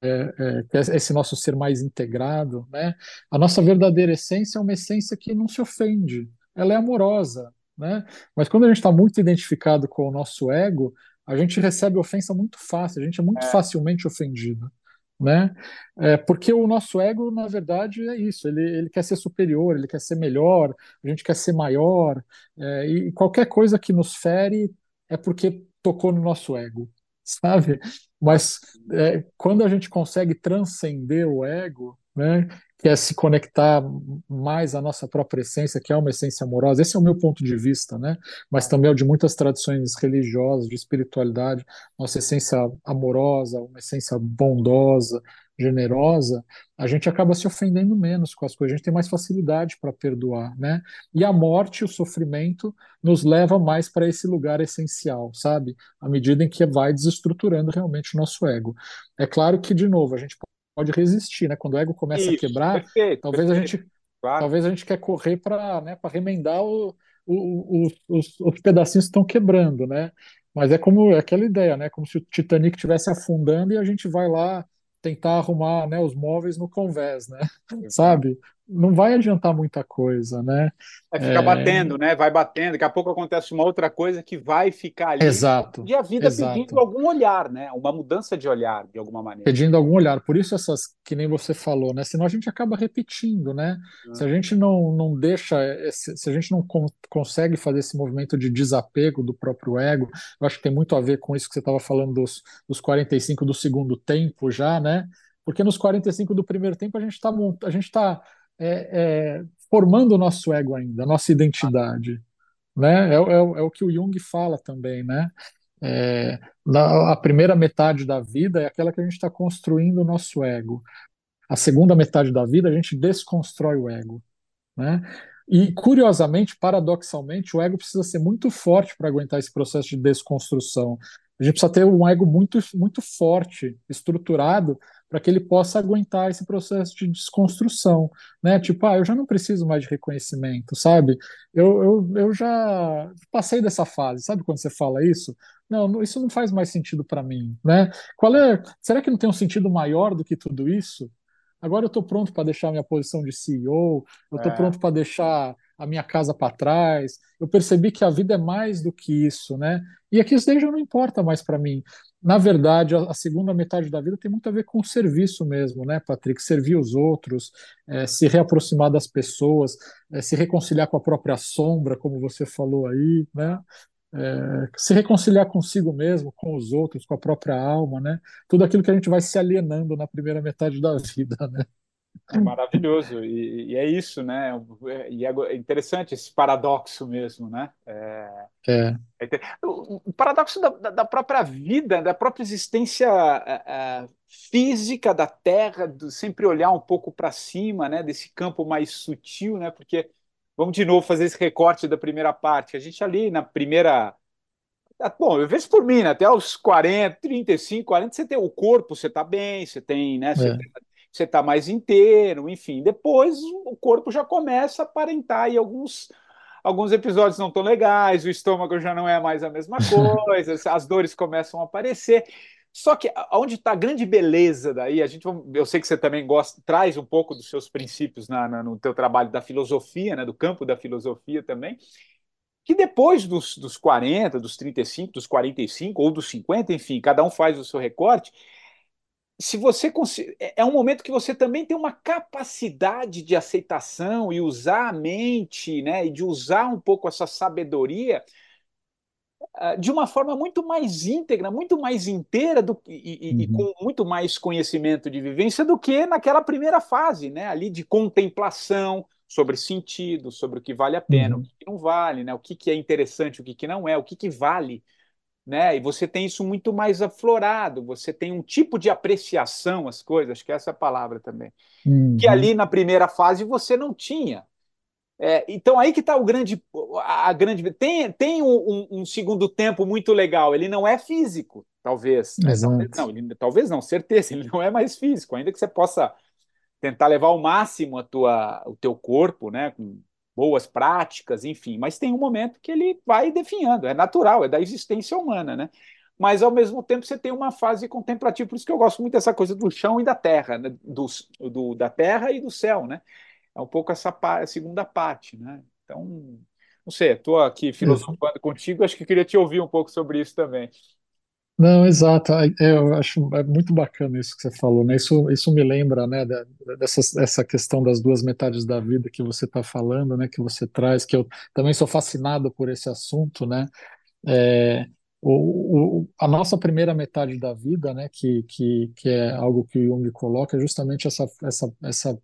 É, é, esse nosso ser mais integrado, né? A nossa verdadeira essência é uma essência que não se ofende, ela é amorosa, né? Mas quando a gente está muito identificado com o nosso ego, a gente recebe ofensa muito fácil, a gente é muito é. facilmente ofendido, né? É, porque o nosso ego, na verdade, é isso, ele, ele quer ser superior, ele quer ser melhor, a gente quer ser maior, é, e qualquer coisa que nos fere é porque tocou no nosso ego, sabe? Mas é, quando a gente consegue transcender o ego, né, que é se conectar mais à nossa própria essência, que é uma essência amorosa, esse é o meu ponto de vista, né? Mas também é o de muitas tradições religiosas, de espiritualidade, nossa essência amorosa, uma essência bondosa, generosa, a gente acaba se ofendendo menos com as coisas, a gente tem mais facilidade para perdoar, né? E a morte, o sofrimento, nos leva mais para esse lugar essencial, sabe? À medida em que vai desestruturando realmente o nosso ego. É claro que, de novo, a gente pode resistir, né? Quando o ego começa Isso, a quebrar, perfeito, talvez perfeito. a gente claro. talvez a gente quer correr para né, remendar o, o, o, os, os pedacinhos que estão quebrando, né? Mas é como é aquela ideia, né? Como se o Titanic estivesse afundando e a gente vai lá tentar arrumar né, os móveis no convés, né? Sabe? Não vai adiantar muita coisa, né? Vai ficar é... batendo, né? Vai batendo. Daqui a pouco acontece uma outra coisa que vai ficar ali. Exato. E a vida exato. pedindo algum olhar, né? Uma mudança de olhar, de alguma maneira. Pedindo algum olhar. Por isso essas, que nem você falou, né? Senão a gente acaba repetindo, né? Se a gente não, não deixa, se a gente não consegue fazer esse movimento de desapego do próprio ego, eu acho que tem muito a ver com isso que você estava falando dos, dos 45 do segundo tempo já, né? Porque nos 45 do primeiro tempo a gente está a gente tá é, é, formando o nosso ego ainda, a nossa identidade. Né? É, é, é, o que o Jung fala também, né? É, na, a primeira metade da vida é aquela que a gente está construindo o nosso ego. A segunda metade da vida a gente desconstrói o ego, né? E curiosamente, paradoxalmente, o ego precisa ser muito forte para aguentar esse processo de desconstrução. A gente precisa ter um ego muito, muito forte, estruturado, para que ele possa aguentar esse processo de desconstrução, né? Tipo, ah, eu já não preciso mais de reconhecimento, sabe? Eu, eu, eu já passei dessa fase, sabe quando você fala isso? Não, isso não faz mais sentido para mim, né? Qual é? Será que não tem um sentido maior do que tudo isso? Agora eu estou pronto para deixar minha posição de CEO, eu estou é. pronto para deixar a minha casa para trás. Eu percebi que a vida é mais do que isso, né? E aqui isso já não importa mais para mim. Na verdade, a, segunda metade da vida tem muito a ver com o serviço mesmo, né, Patrick? Servir os outros, é, se reaproximar das pessoas, é, se reconciliar com a própria sombra, como você falou aí, né? É, se reconciliar consigo mesmo, com os outros, com a própria alma, né? Tudo aquilo que a gente vai se alienando na primeira metade da vida, né? É maravilhoso, e, e, é isso, né? E é interessante esse paradoxo mesmo, né? É, é. é o, paradoxo da, da, própria vida, da própria existência é, é, física da Terra, do, sempre olhar um pouco para cima, né? Desse campo mais sutil, né? Porque vamos de novo fazer esse recorte da primeira parte. A gente ali na primeira Bom, eu vejo por mim, né? até os 40, 35, 40, você tem o corpo, você está bem, você tem, né? Você, é você está mais inteiro, enfim. Depois o corpo já começa a aparentar e alguns alguns episódios não tão legais, o estômago já não é mais a mesma coisa, as dores começam a aparecer. Só que onde está a grande beleza daí, a gente, eu sei que você também gosta, traz um pouco dos seus princípios na, na, no teu trabalho da filosofia, né, do campo da filosofia também, que depois dos, dos 40, dos 35, dos 45 ou dos 50, enfim, cada um faz o seu recorte, se você é, é um momento que você também tem uma capacidade de aceitação e usar a mente, né, e de usar um pouco essa sabedoria uh, de uma forma muito mais íntegra, muito mais inteira do, e, uhum. e, com muito mais conhecimento de vivência do que naquela primeira fase, né, ali de contemplação sobre sentido, sobre o que vale a pena, uhum. o que não vale, né, o que, que é interessante, o que, que não é, o que, que vale né? E você tem isso muito mais aflorado, você tem um tipo de apreciação às coisas, acho que essa é a palavra também, uhum. que ali na primeira fase você não tinha. É, então aí que está o grande, a grande tem tem um, um, segundo tempo muito legal. Ele não é físico, talvez. Talvez não, ele, talvez não, certeza. Ele não é mais físico, ainda que você possa tentar levar ao máximo a tua, o teu corpo, né, com boas práticas, enfim, mas tem um momento que ele vai definhando, é natural, é da existência humana, né? Mas ao mesmo tempo você tem uma fase contemplativa, por isso que eu gosto muito dessa coisa do chão e da terra, né? do, do, da terra e do céu, né? É um pouco essa a segunda parte, né? Então, não sei, estou aqui filosofando contigo, acho que queria te ouvir um pouco sobre isso também. Não, exato. É, eu acho é muito bacana isso que você falou, né? Isso, isso me lembra, né, dessa, dessa questão das duas metades da vida que você está falando, né, que você traz, que eu também sou fascinado por esse assunto, né? É, o, o, a nossa primeira metade da vida, né, que, que, que é algo que o Jung coloca, é justamente essa, essa, essa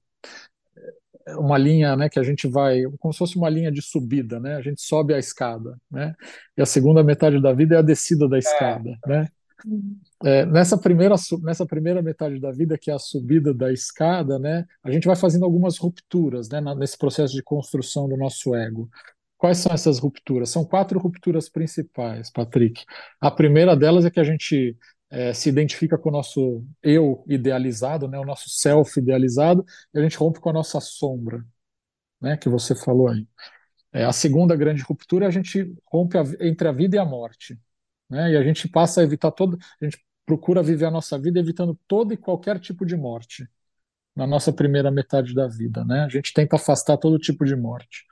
uma linha, né, que a gente vai, como se fosse uma linha de subida, né? A gente sobe a escada, né? E a segunda metade da vida é a descida da escada, é. né? É, nessa primeira nessa primeira metade da vida que é a subida da escada, né? A gente vai fazendo algumas rupturas, né? Nesse processo de construção do nosso ego. Quais são essas rupturas? São quatro rupturas principais, Patrick. A primeira delas é que a gente é, se identifica com o nosso eu idealizado, né, o nosso self idealizado, e a gente rompe com a nossa sombra, né, que você falou aí. É, a segunda grande ruptura é a gente rompe a, entre a vida e a morte, né, e a gente passa a evitar todo, a gente procura viver a nossa vida evitando todo e qualquer tipo de morte na nossa primeira metade da vida, né? A gente tenta afastar todo tipo de morte.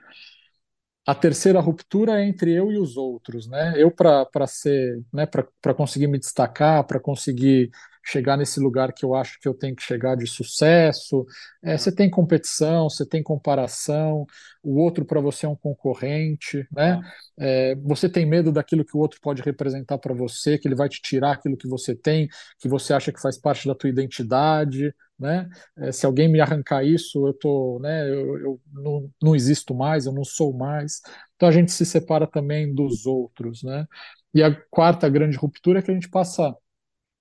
A terceira ruptura é entre eu e os outros, né? Eu para ser, né, para conseguir me destacar, para conseguir chegar nesse lugar que eu acho que eu tenho que chegar de sucesso. É, você tem competição, você tem comparação, o outro para você é um concorrente, né? É, você tem medo daquilo que o outro pode representar para você, que ele vai te tirar aquilo que você tem, que você acha que faz parte da tua identidade né? É, se alguém me arrancar isso, eu tô, né? Eu, eu não, não existo mais, eu não sou mais. Então a gente se separa também dos outros, né? E a quarta grande ruptura é que a gente passa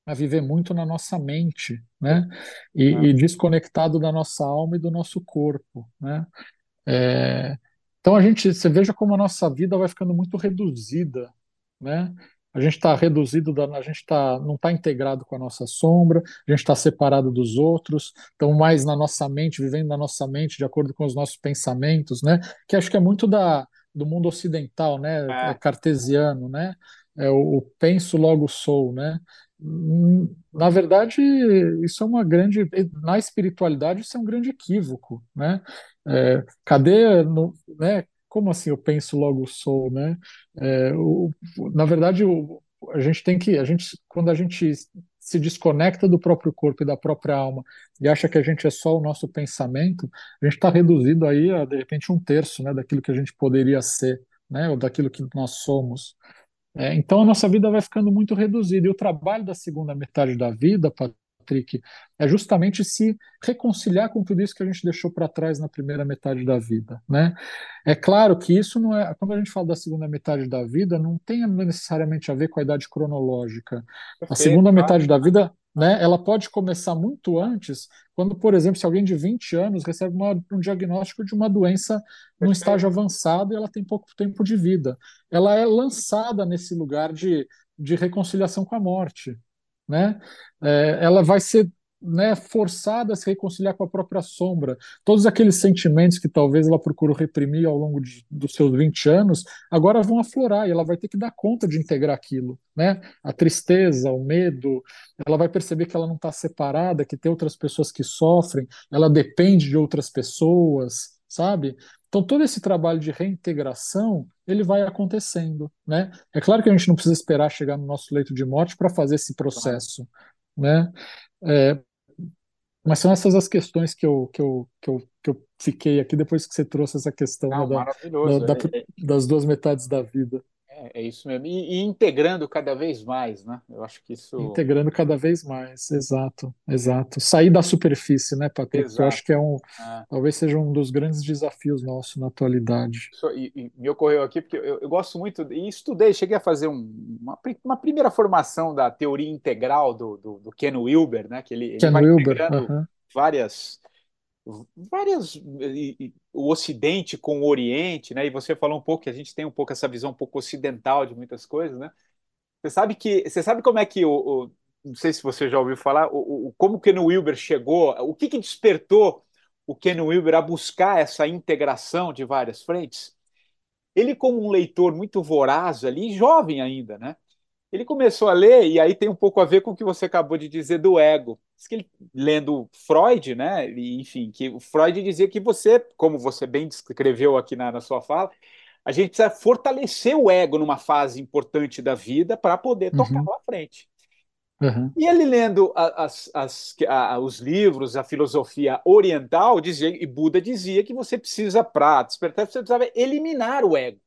a viver muito na nossa mente, né? E, ah. e desconectado da nossa alma e do nosso corpo, né? É, então a gente, você veja como a nossa vida vai ficando muito reduzida, né? a gente está reduzido, da, a gente tá, não está integrado com a nossa sombra, a gente está separado dos outros, estão mais na nossa mente, vivendo na nossa mente, de acordo com os nossos pensamentos, né? Que acho que é muito da, do mundo ocidental, né? É. é cartesiano, né? É o, o penso logo sou, né? Hum, na verdade, isso é uma grande. Na espiritualidade, isso é um grande equívoco, né? É, cadê, no, né? como assim eu penso logo sou, né? É, o, na verdade, o, a gente tem que, a gente, quando a gente se desconecta do próprio corpo e da própria alma e acha que a gente é só o nosso pensamento, a gente está reduzido aí a de repente um terço, né, daquilo que a gente poderia ser, né, ou daquilo que nós somos. É, então a nossa vida vai ficando muito reduzida e o trabalho da segunda metade da vida, Patrick, é justamente se reconciliar com tudo isso que a gente deixou para trás na primeira metade da vida, né? É claro que isso não é, quando a gente fala da segunda metade da vida, não tem necessariamente a ver com a idade cronológica. A segunda metade da vida né, ela pode começar muito antes, quando, por exemplo, se alguém de 20 anos recebe uma, um diagnóstico de uma doença num estágio avançado e ela tem pouco tempo de vida. Ela é lançada nesse lugar de, de reconciliação com a morte. Né? É, ela vai ser né, forçada a se reconciliar com a própria sombra. Todos aqueles sentimentos que talvez ela procurou reprimir ao longo de, dos seus 20 anos, agora vão aflorar e ela vai ter que dar conta de integrar aquilo. Né? A tristeza, o medo, ela vai perceber que ela não está separada, que tem outras pessoas que sofrem, ela depende de outras pessoas, sabe? Então todo esse trabalho de reintegração ele vai acontecendo, né? É claro que a gente não precisa esperar chegar no nosso leito de morte para fazer esse processo, né? É, mas são essas as questões que eu, que eu, que eu, que eu fiquei aqui depois que você trouxe essa questão Não, da, da, da, É, é, das duas metades da vida. É- é isso mesmo. E, e integrando cada vez mais, né? Eu acho que isso. Integrando cada vez mais, exato, exato. Sair da superfície, né, Patrick? Eu acho que é um, é. talvez seja um dos grandes desafios nossos na atualidade. Isso- e, e me ocorreu aqui porque eu, eu gosto muito e estudei, cheguei a fazer um- uma, uma primeira formação da teoria integral do, do, do Ken Wilber, né? Que ele, ele Ken vai Wilber, integrando aham, várias, várias o Ocidente com o Oriente, né? E você falou um pouco que a gente tem um pouco essa visão um pouco ocidental de muitas coisas, né? Você sabe que você sabe como é que o, o- não sei se você já ouviu falar o, o- como o Ken Wilber chegou, o que que despertou o Ken Wilber a buscar essa integração de várias frentes? Ele, como um leitor muito voraz ali, jovem ainda, né? Ele começou a ler, e aí tem um pouco a ver com o que você acabou de dizer do ego. Diz que ele, lendo Freud, né? e, enfim, que o Freud dizia que você, como você bem descreveu aqui na, na sua fala, a gente precisa fortalecer o ego numa fase importante da vida para poder tocar uhum, lá frente. aham, E ele lendo as- as- a- os livros, a filosofia oriental, dizia, e Buda dizia que você precisa, para despertar, você precisava eliminar o ego.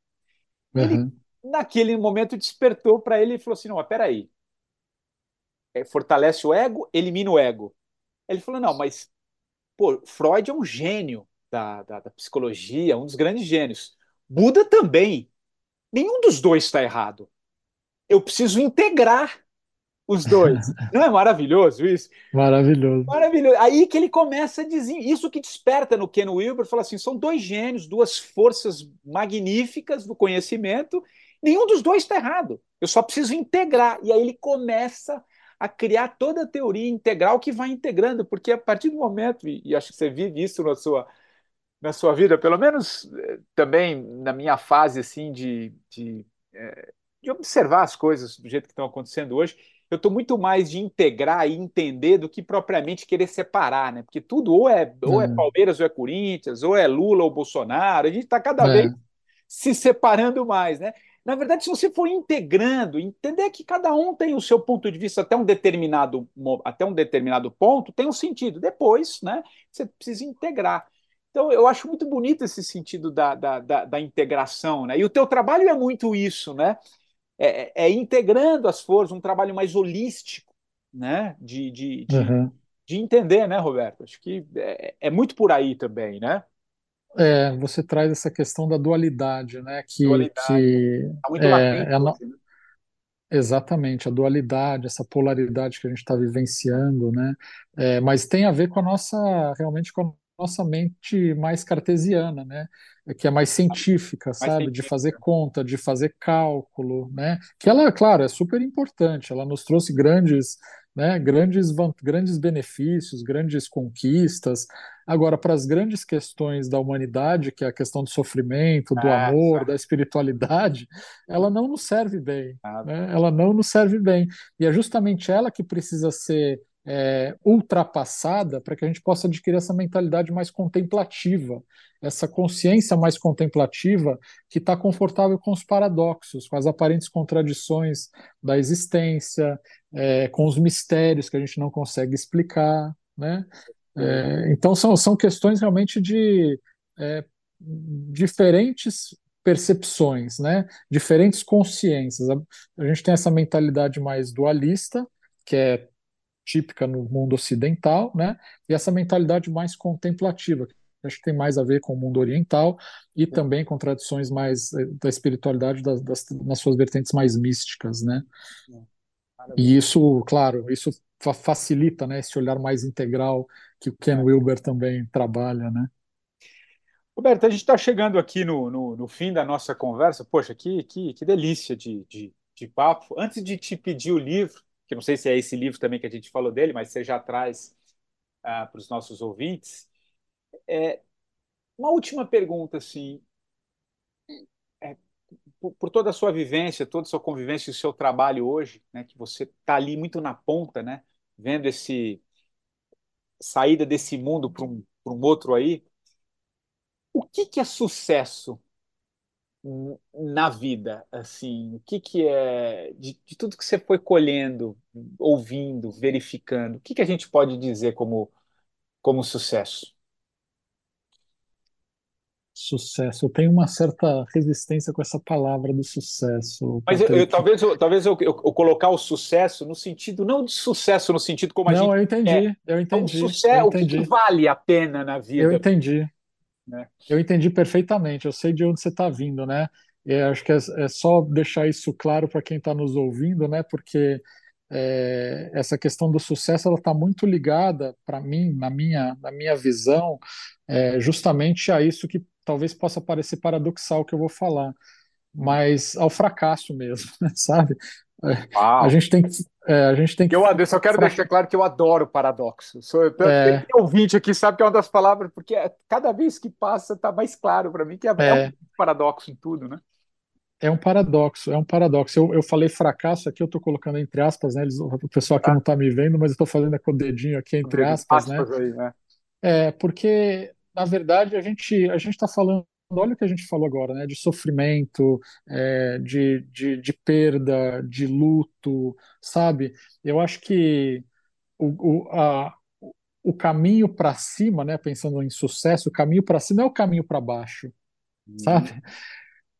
Ele, aham, naquele momento, despertou para ele e falou assim: não, mas peraí, fortalece o ego, elimina o ego. Ele falou: não, mas pô, Freud é um gênio da, da, da psicologia, um dos grandes gênios. Buda também. Nenhum dos dois está errado. Eu preciso integrar os dois. Não é maravilhoso isso? Maravilhoso. Maravilhoso. Aí que ele começa a dizer, isso que desperta no Ken Wilber, fala assim, são dois gênios, duas forças magníficas do conhecimento, nenhum dos dois está errado. Eu só preciso integrar. E aí ele começa a criar toda a teoria integral que vai integrando, porque a partir do momento, e, acho que você vive isso na sua, na sua vida, pelo menos eh, também na minha fase assim de, de, eh, de observar as coisas do jeito que estão acontecendo hoje, eu estou muito mais de integrar e entender do que propriamente querer separar, né? Porque tudo ou é, ou é É, Palmeiras ou é Corinthians, ou é Lula ou Bolsonaro, a gente está cada vez é, se separando mais, né? Na verdade, se você for integrando, entender que cada um tem o seu ponto de vista até um determinado, até um determinado ponto, tem um sentido. Depois, né, você precisa integrar. Então, eu acho muito bonito esse sentido da, da, da, da integração, né? E o teu trabalho é muito isso, né? É, é- é integrando as forças, um trabalho mais holístico, né? De, de, de, aham. de entender, né, Roberto? Acho que é, é muito por aí também, né? É, você traz essa questão da dualidade, né? Que, Dualidade. que Está muito é, latente é né? exatamente a dualidade, essa polaridade que a gente está vivenciando, né? É, mas tem a ver com a nossa, realmente com a nossa mente mais cartesiana, né? Que é mais científica, Mais sabe? De fazer científica. conta, de fazer cálculo, né? Que ela, claro, é super importante. Ela nos trouxe grandes, né? Grandes, grandes benefícios, grandes conquistas. Agora, para as grandes questões da humanidade, que é a questão do sofrimento, do Ah, amor, da espiritualidade, ela não nos serve bem, nada. né? Ela não nos serve bem. E é justamente ela que precisa ser é, ultrapassada para que a gente possa adquirir essa mentalidade mais contemplativa, essa consciência mais contemplativa que está confortável com os paradoxos, com as aparentes contradições da existência, é, com os mistérios que a gente não consegue explicar, né? É, então são, são questões realmente de é, diferentes percepções, né? Diferentes consciências. A, a gente tem essa mentalidade mais dualista, que é típica no mundo ocidental, né? E essa mentalidade mais contemplativa, que acho que tem mais a ver com o mundo oriental e também com tradições mais eh, da espiritualidade das, das, nas suas vertentes mais místicas, né? E isso, claro, isso fa facilita, né, esse olhar mais integral que o Ken Wilber também trabalha, né? Roberto, a gente está chegando aqui no, no, no, fim da nossa conversa. Poxa, que, que, que delícia de, de, de papo. Antes de te pedir o livro, que não sei se é esse livro também que a gente falou dele, mas você já traz ah, para os nossos ouvintes. É, uma última pergunta, assim, por, toda a sua vivência, toda a sua convivência e o seu trabalho hoje, né, que você está ali muito na ponta, né, vendo esse saída desse mundo para um, um outro aí, o que, que é sucesso na vida, assim, o que que é de, de, tudo que você foi colhendo, ouvindo, verificando, o que que a gente pode dizer como como sucesso? Sucesso. Eu tenho uma certa resistência com essa palavra do sucesso. Mas eu, eu, talvez, eu, talvez eu, eu, colocar o sucesso no sentido, não de sucesso no sentido como a não, gente. Não, eu entendi, é. eu entendi. Então, sucesso, entendi. O que, que, vale a pena na vida? Eu entendi. Né? Eu entendi perfeitamente, eu sei de onde você está vindo, né? E acho que é, é, só deixar isso claro para quem está nos ouvindo, né? Porque é, essa questão do sucesso ela está muito ligada, para mim, na minha, na minha visão, é, justamente a isso que talvez possa parecer paradoxal que eu vou falar, mas ao fracasso mesmo, sabe? Uau. A gente tem que. É, a gente tem que. Eu, eu só quero deixar claro que eu adoro paradoxo. Sou, eu, é... Tem ouvinte aqui sabe que é uma das palavras, porque cada vez que passa está mais claro para mim que é, é. um paradoxo em tudo, né? É um paradoxo, é um paradoxo. Eu, eu falei fracasso aqui, eu estou colocando entre aspas, né? Eles, o pessoal aqui ah. não está me vendo, mas eu estou fazendo com o dedinho aqui entre aspas, aspas né? Aí, né? É, porque, na verdade, a gente a gente está falando olha o que a gente falou agora, né? De sofrimento, é, de, de, de, perda, de luto, sabe? Eu acho que o, o, a, o caminho para cima, né? Pensando em sucesso, o caminho para cima é o caminho para baixo, uhum. sabe?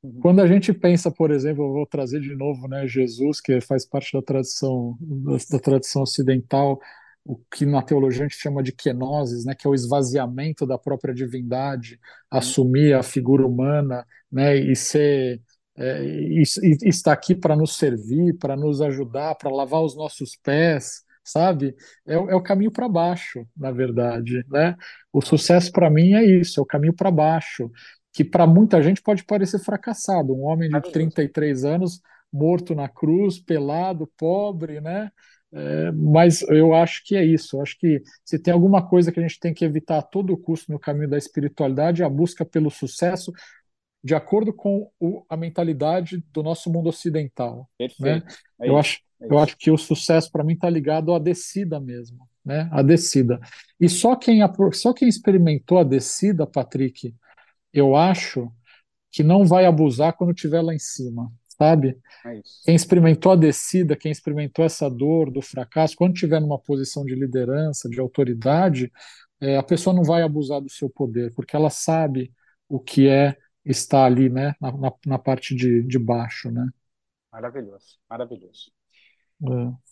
Uhum. Quando a gente pensa, por exemplo, eu vou trazer de novo, né? Jesus, que faz parte da tradição da, da tradição ocidental, o que na teologia a gente chama de kenosis, né, que é o esvaziamento da própria divindade, assumir a figura humana, né, e ser é, e, e estar aqui para nos servir, para nos ajudar, para lavar os nossos pés, sabe? É, é o caminho para baixo, na verdade, né? O sucesso para mim é isso, é o caminho para baixo, que para muita gente pode parecer fracassado, um homem de 33 anos morto na cruz, pelado, pobre, né? É, mas eu acho que é isso. Eu acho que se tem alguma coisa que a gente tem que evitar a todo custo no caminho da espiritualidade, é a busca pelo sucesso de acordo com o, a mentalidade do nosso mundo ocidental. Né? Perfeito. Né? É eu, acho, é eu acho que o sucesso para mim está ligado à descida mesmo, né? A descida. E só quem, só quem experimentou a descida, Patrick, eu acho que não vai abusar quando estiver lá em cima sabe? É quem experimentou a descida, quem experimentou essa dor do fracasso, quando estiver numa posição de liderança, de autoridade, é, a pessoa não vai abusar do seu poder, porque ela sabe o que é estar ali, né, na, na, na parte de, de baixo, né? Maravilhoso, maravilhoso. É.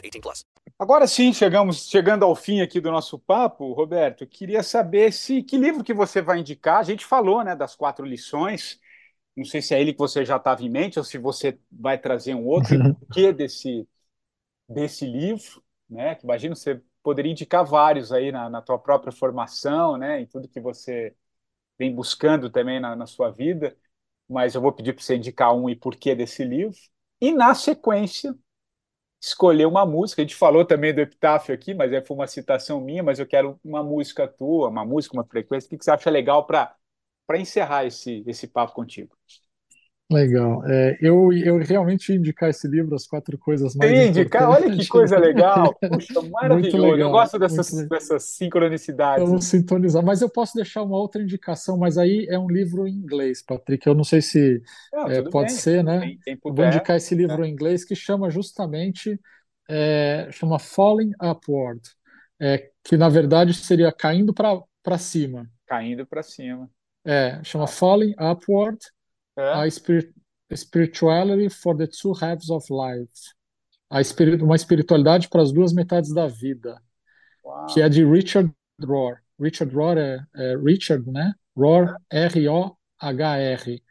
18 plus. Agora sim, chegamos chegando ao fim aqui do nosso papo, Roberto. Queria saber se que livro que você vai indicar. A gente falou, né, das quatro lições. Não sei se é ele que você já estava em mente ou se você vai trazer um outro. o que desse, desse livro? Né? Imagino você poderia indicar vários aí na, na tua própria formação, né? Em tudo que você vem buscando também na, na sua vida. Mas eu vou pedir para você indicar um e porquê desse livro. E na sequência, escolher uma música. A gente falou também do Epitáfio aqui, mas é, foi uma citação minha, mas eu quero uma música tua, uma música, uma frequência. O que você acha legal para encerrar esse, esse papo contigo? Legal. É, eu, eu realmente ia indicar esse livro, As Quatro Coisas Mais Sim, indicar, olha que coisa legal. Puxa, maravilhoso. Eu legal, gosto dessas, dessas sincronicidades. Vamos sintonizar. Mas eu posso deixar uma outra indicação, mas aí é um livro em inglês, Patrick. Eu não sei se Não, é, tudo pode bem. ser, né? Quem Eu vou puder. indicar esse livro né? em inglês que chama justamente é, chama Falling Upward, é, que na verdade seria caindo para para cima. Caindo para cima. É, chama Falling Upward, É? a Spirit- Spirituality for the Two Halves of Life. A espiri- uma espiritualidade para as duas metades da vida, Uau. que é de Richard Rohr. Richard Rohr é, é Richard, né? Rohr, R-O-H-R.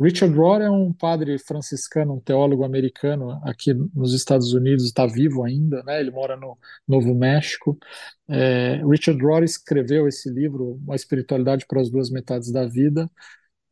Richard Rohr é um padre franciscano, um teólogo americano aqui nos Estados Unidos, está vivo ainda, né? Ele mora no Novo México. É, Richard Rohr escreveu esse livro, Uma Espiritualidade para as Duas Metades da Vida,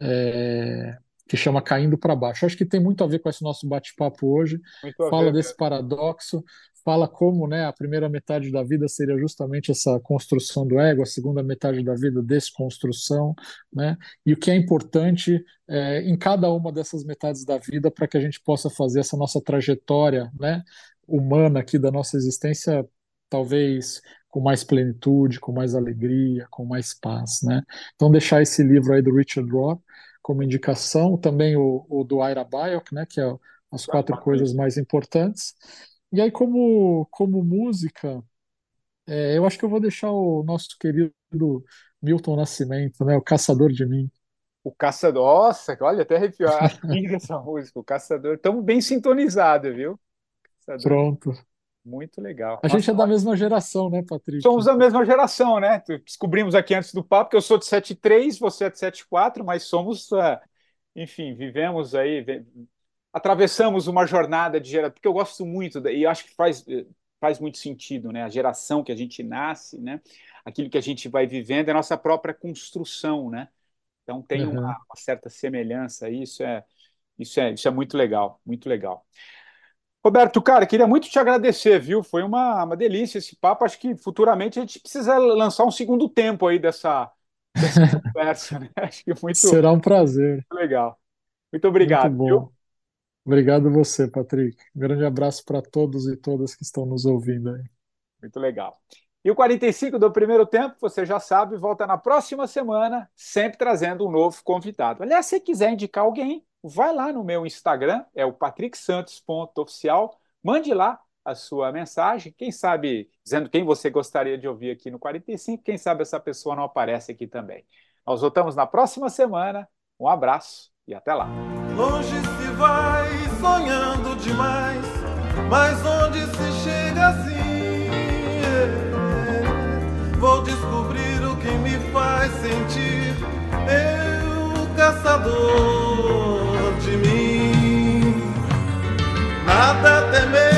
é, que chama Caindo para Baixo. Acho que tem muito a ver com esse nosso bate-papo hoje. Muito Fala ver desse mesmo. paradoxo, fala como, né, a primeira metade da vida seria justamente essa construção do ego, a segunda metade da vida desconstrução, né? E o que é importante é, em cada uma dessas metades da vida para que a gente possa fazer essa nossa trajetória, né, humana aqui da nossa existência, talvez com mais plenitude, com mais alegria, com mais paz, né? Então deixar esse livro aí do Richard Rohr como indicação, também o, o do Ira Byock, né, que é as quatro coisas mais importantes. E aí como como música, é, eu acho que eu vou deixar o nosso querido Milton Nascimento, né, o Caçador de Mim. O Caçador. Nossa, olha, até arrepiou. A linda essa música. O Caçador. Tão bem sintonizado, viu? Caçador. Pronto. Muito legal. A gente é da mesma geração, né, Patrick? Somos da mesma geração, né? Descobrimos aqui antes do papo que eu sou de 73, você é de 74, mas somos, ah, enfim, vivemos aí, ve- atravessamos uma jornada de geração, porque eu gosto muito, e acho que faz, eh, faz muito sentido, né? A geração que a gente nasce, né? Aquilo que a gente vai vivendo é a nossa própria construção, né? Então tem uma, Uhum. uma certa semelhança, isso é, isso é, isso é muito legal, muito legal. Roberto, cara, queria muito te agradecer, viu? Foi uma, uma delícia esse papo. Acho que futuramente a gente precisa lançar um segundo tempo aí dessa, dessa conversa, né? Acho que muito, Será um prazer. muito legal. Muito Muito obrigado, viu? bom. Obrigado você, Patrick. Um grande abraço para todos e todas que estão nos ouvindo aí. Muito legal. E o 45 do primeiro tempo, você já sabe, volta na próxima semana, sempre trazendo um novo convidado. Aliás, se quiser indicar alguém, vai lá no meu Instagram, é o patricksantos.oficial, mande lá a sua mensagem, quem sabe dizendo quem você gostaria de ouvir aqui no 45, quem sabe essa pessoa não aparece aqui também. Nós voltamos na próxima semana. Um abraço e até lá. Longe se vai sonhando demais, mas onde se chega assim? Vou descobrir o que me faz sentir eu, caçador de mim. Nada temer,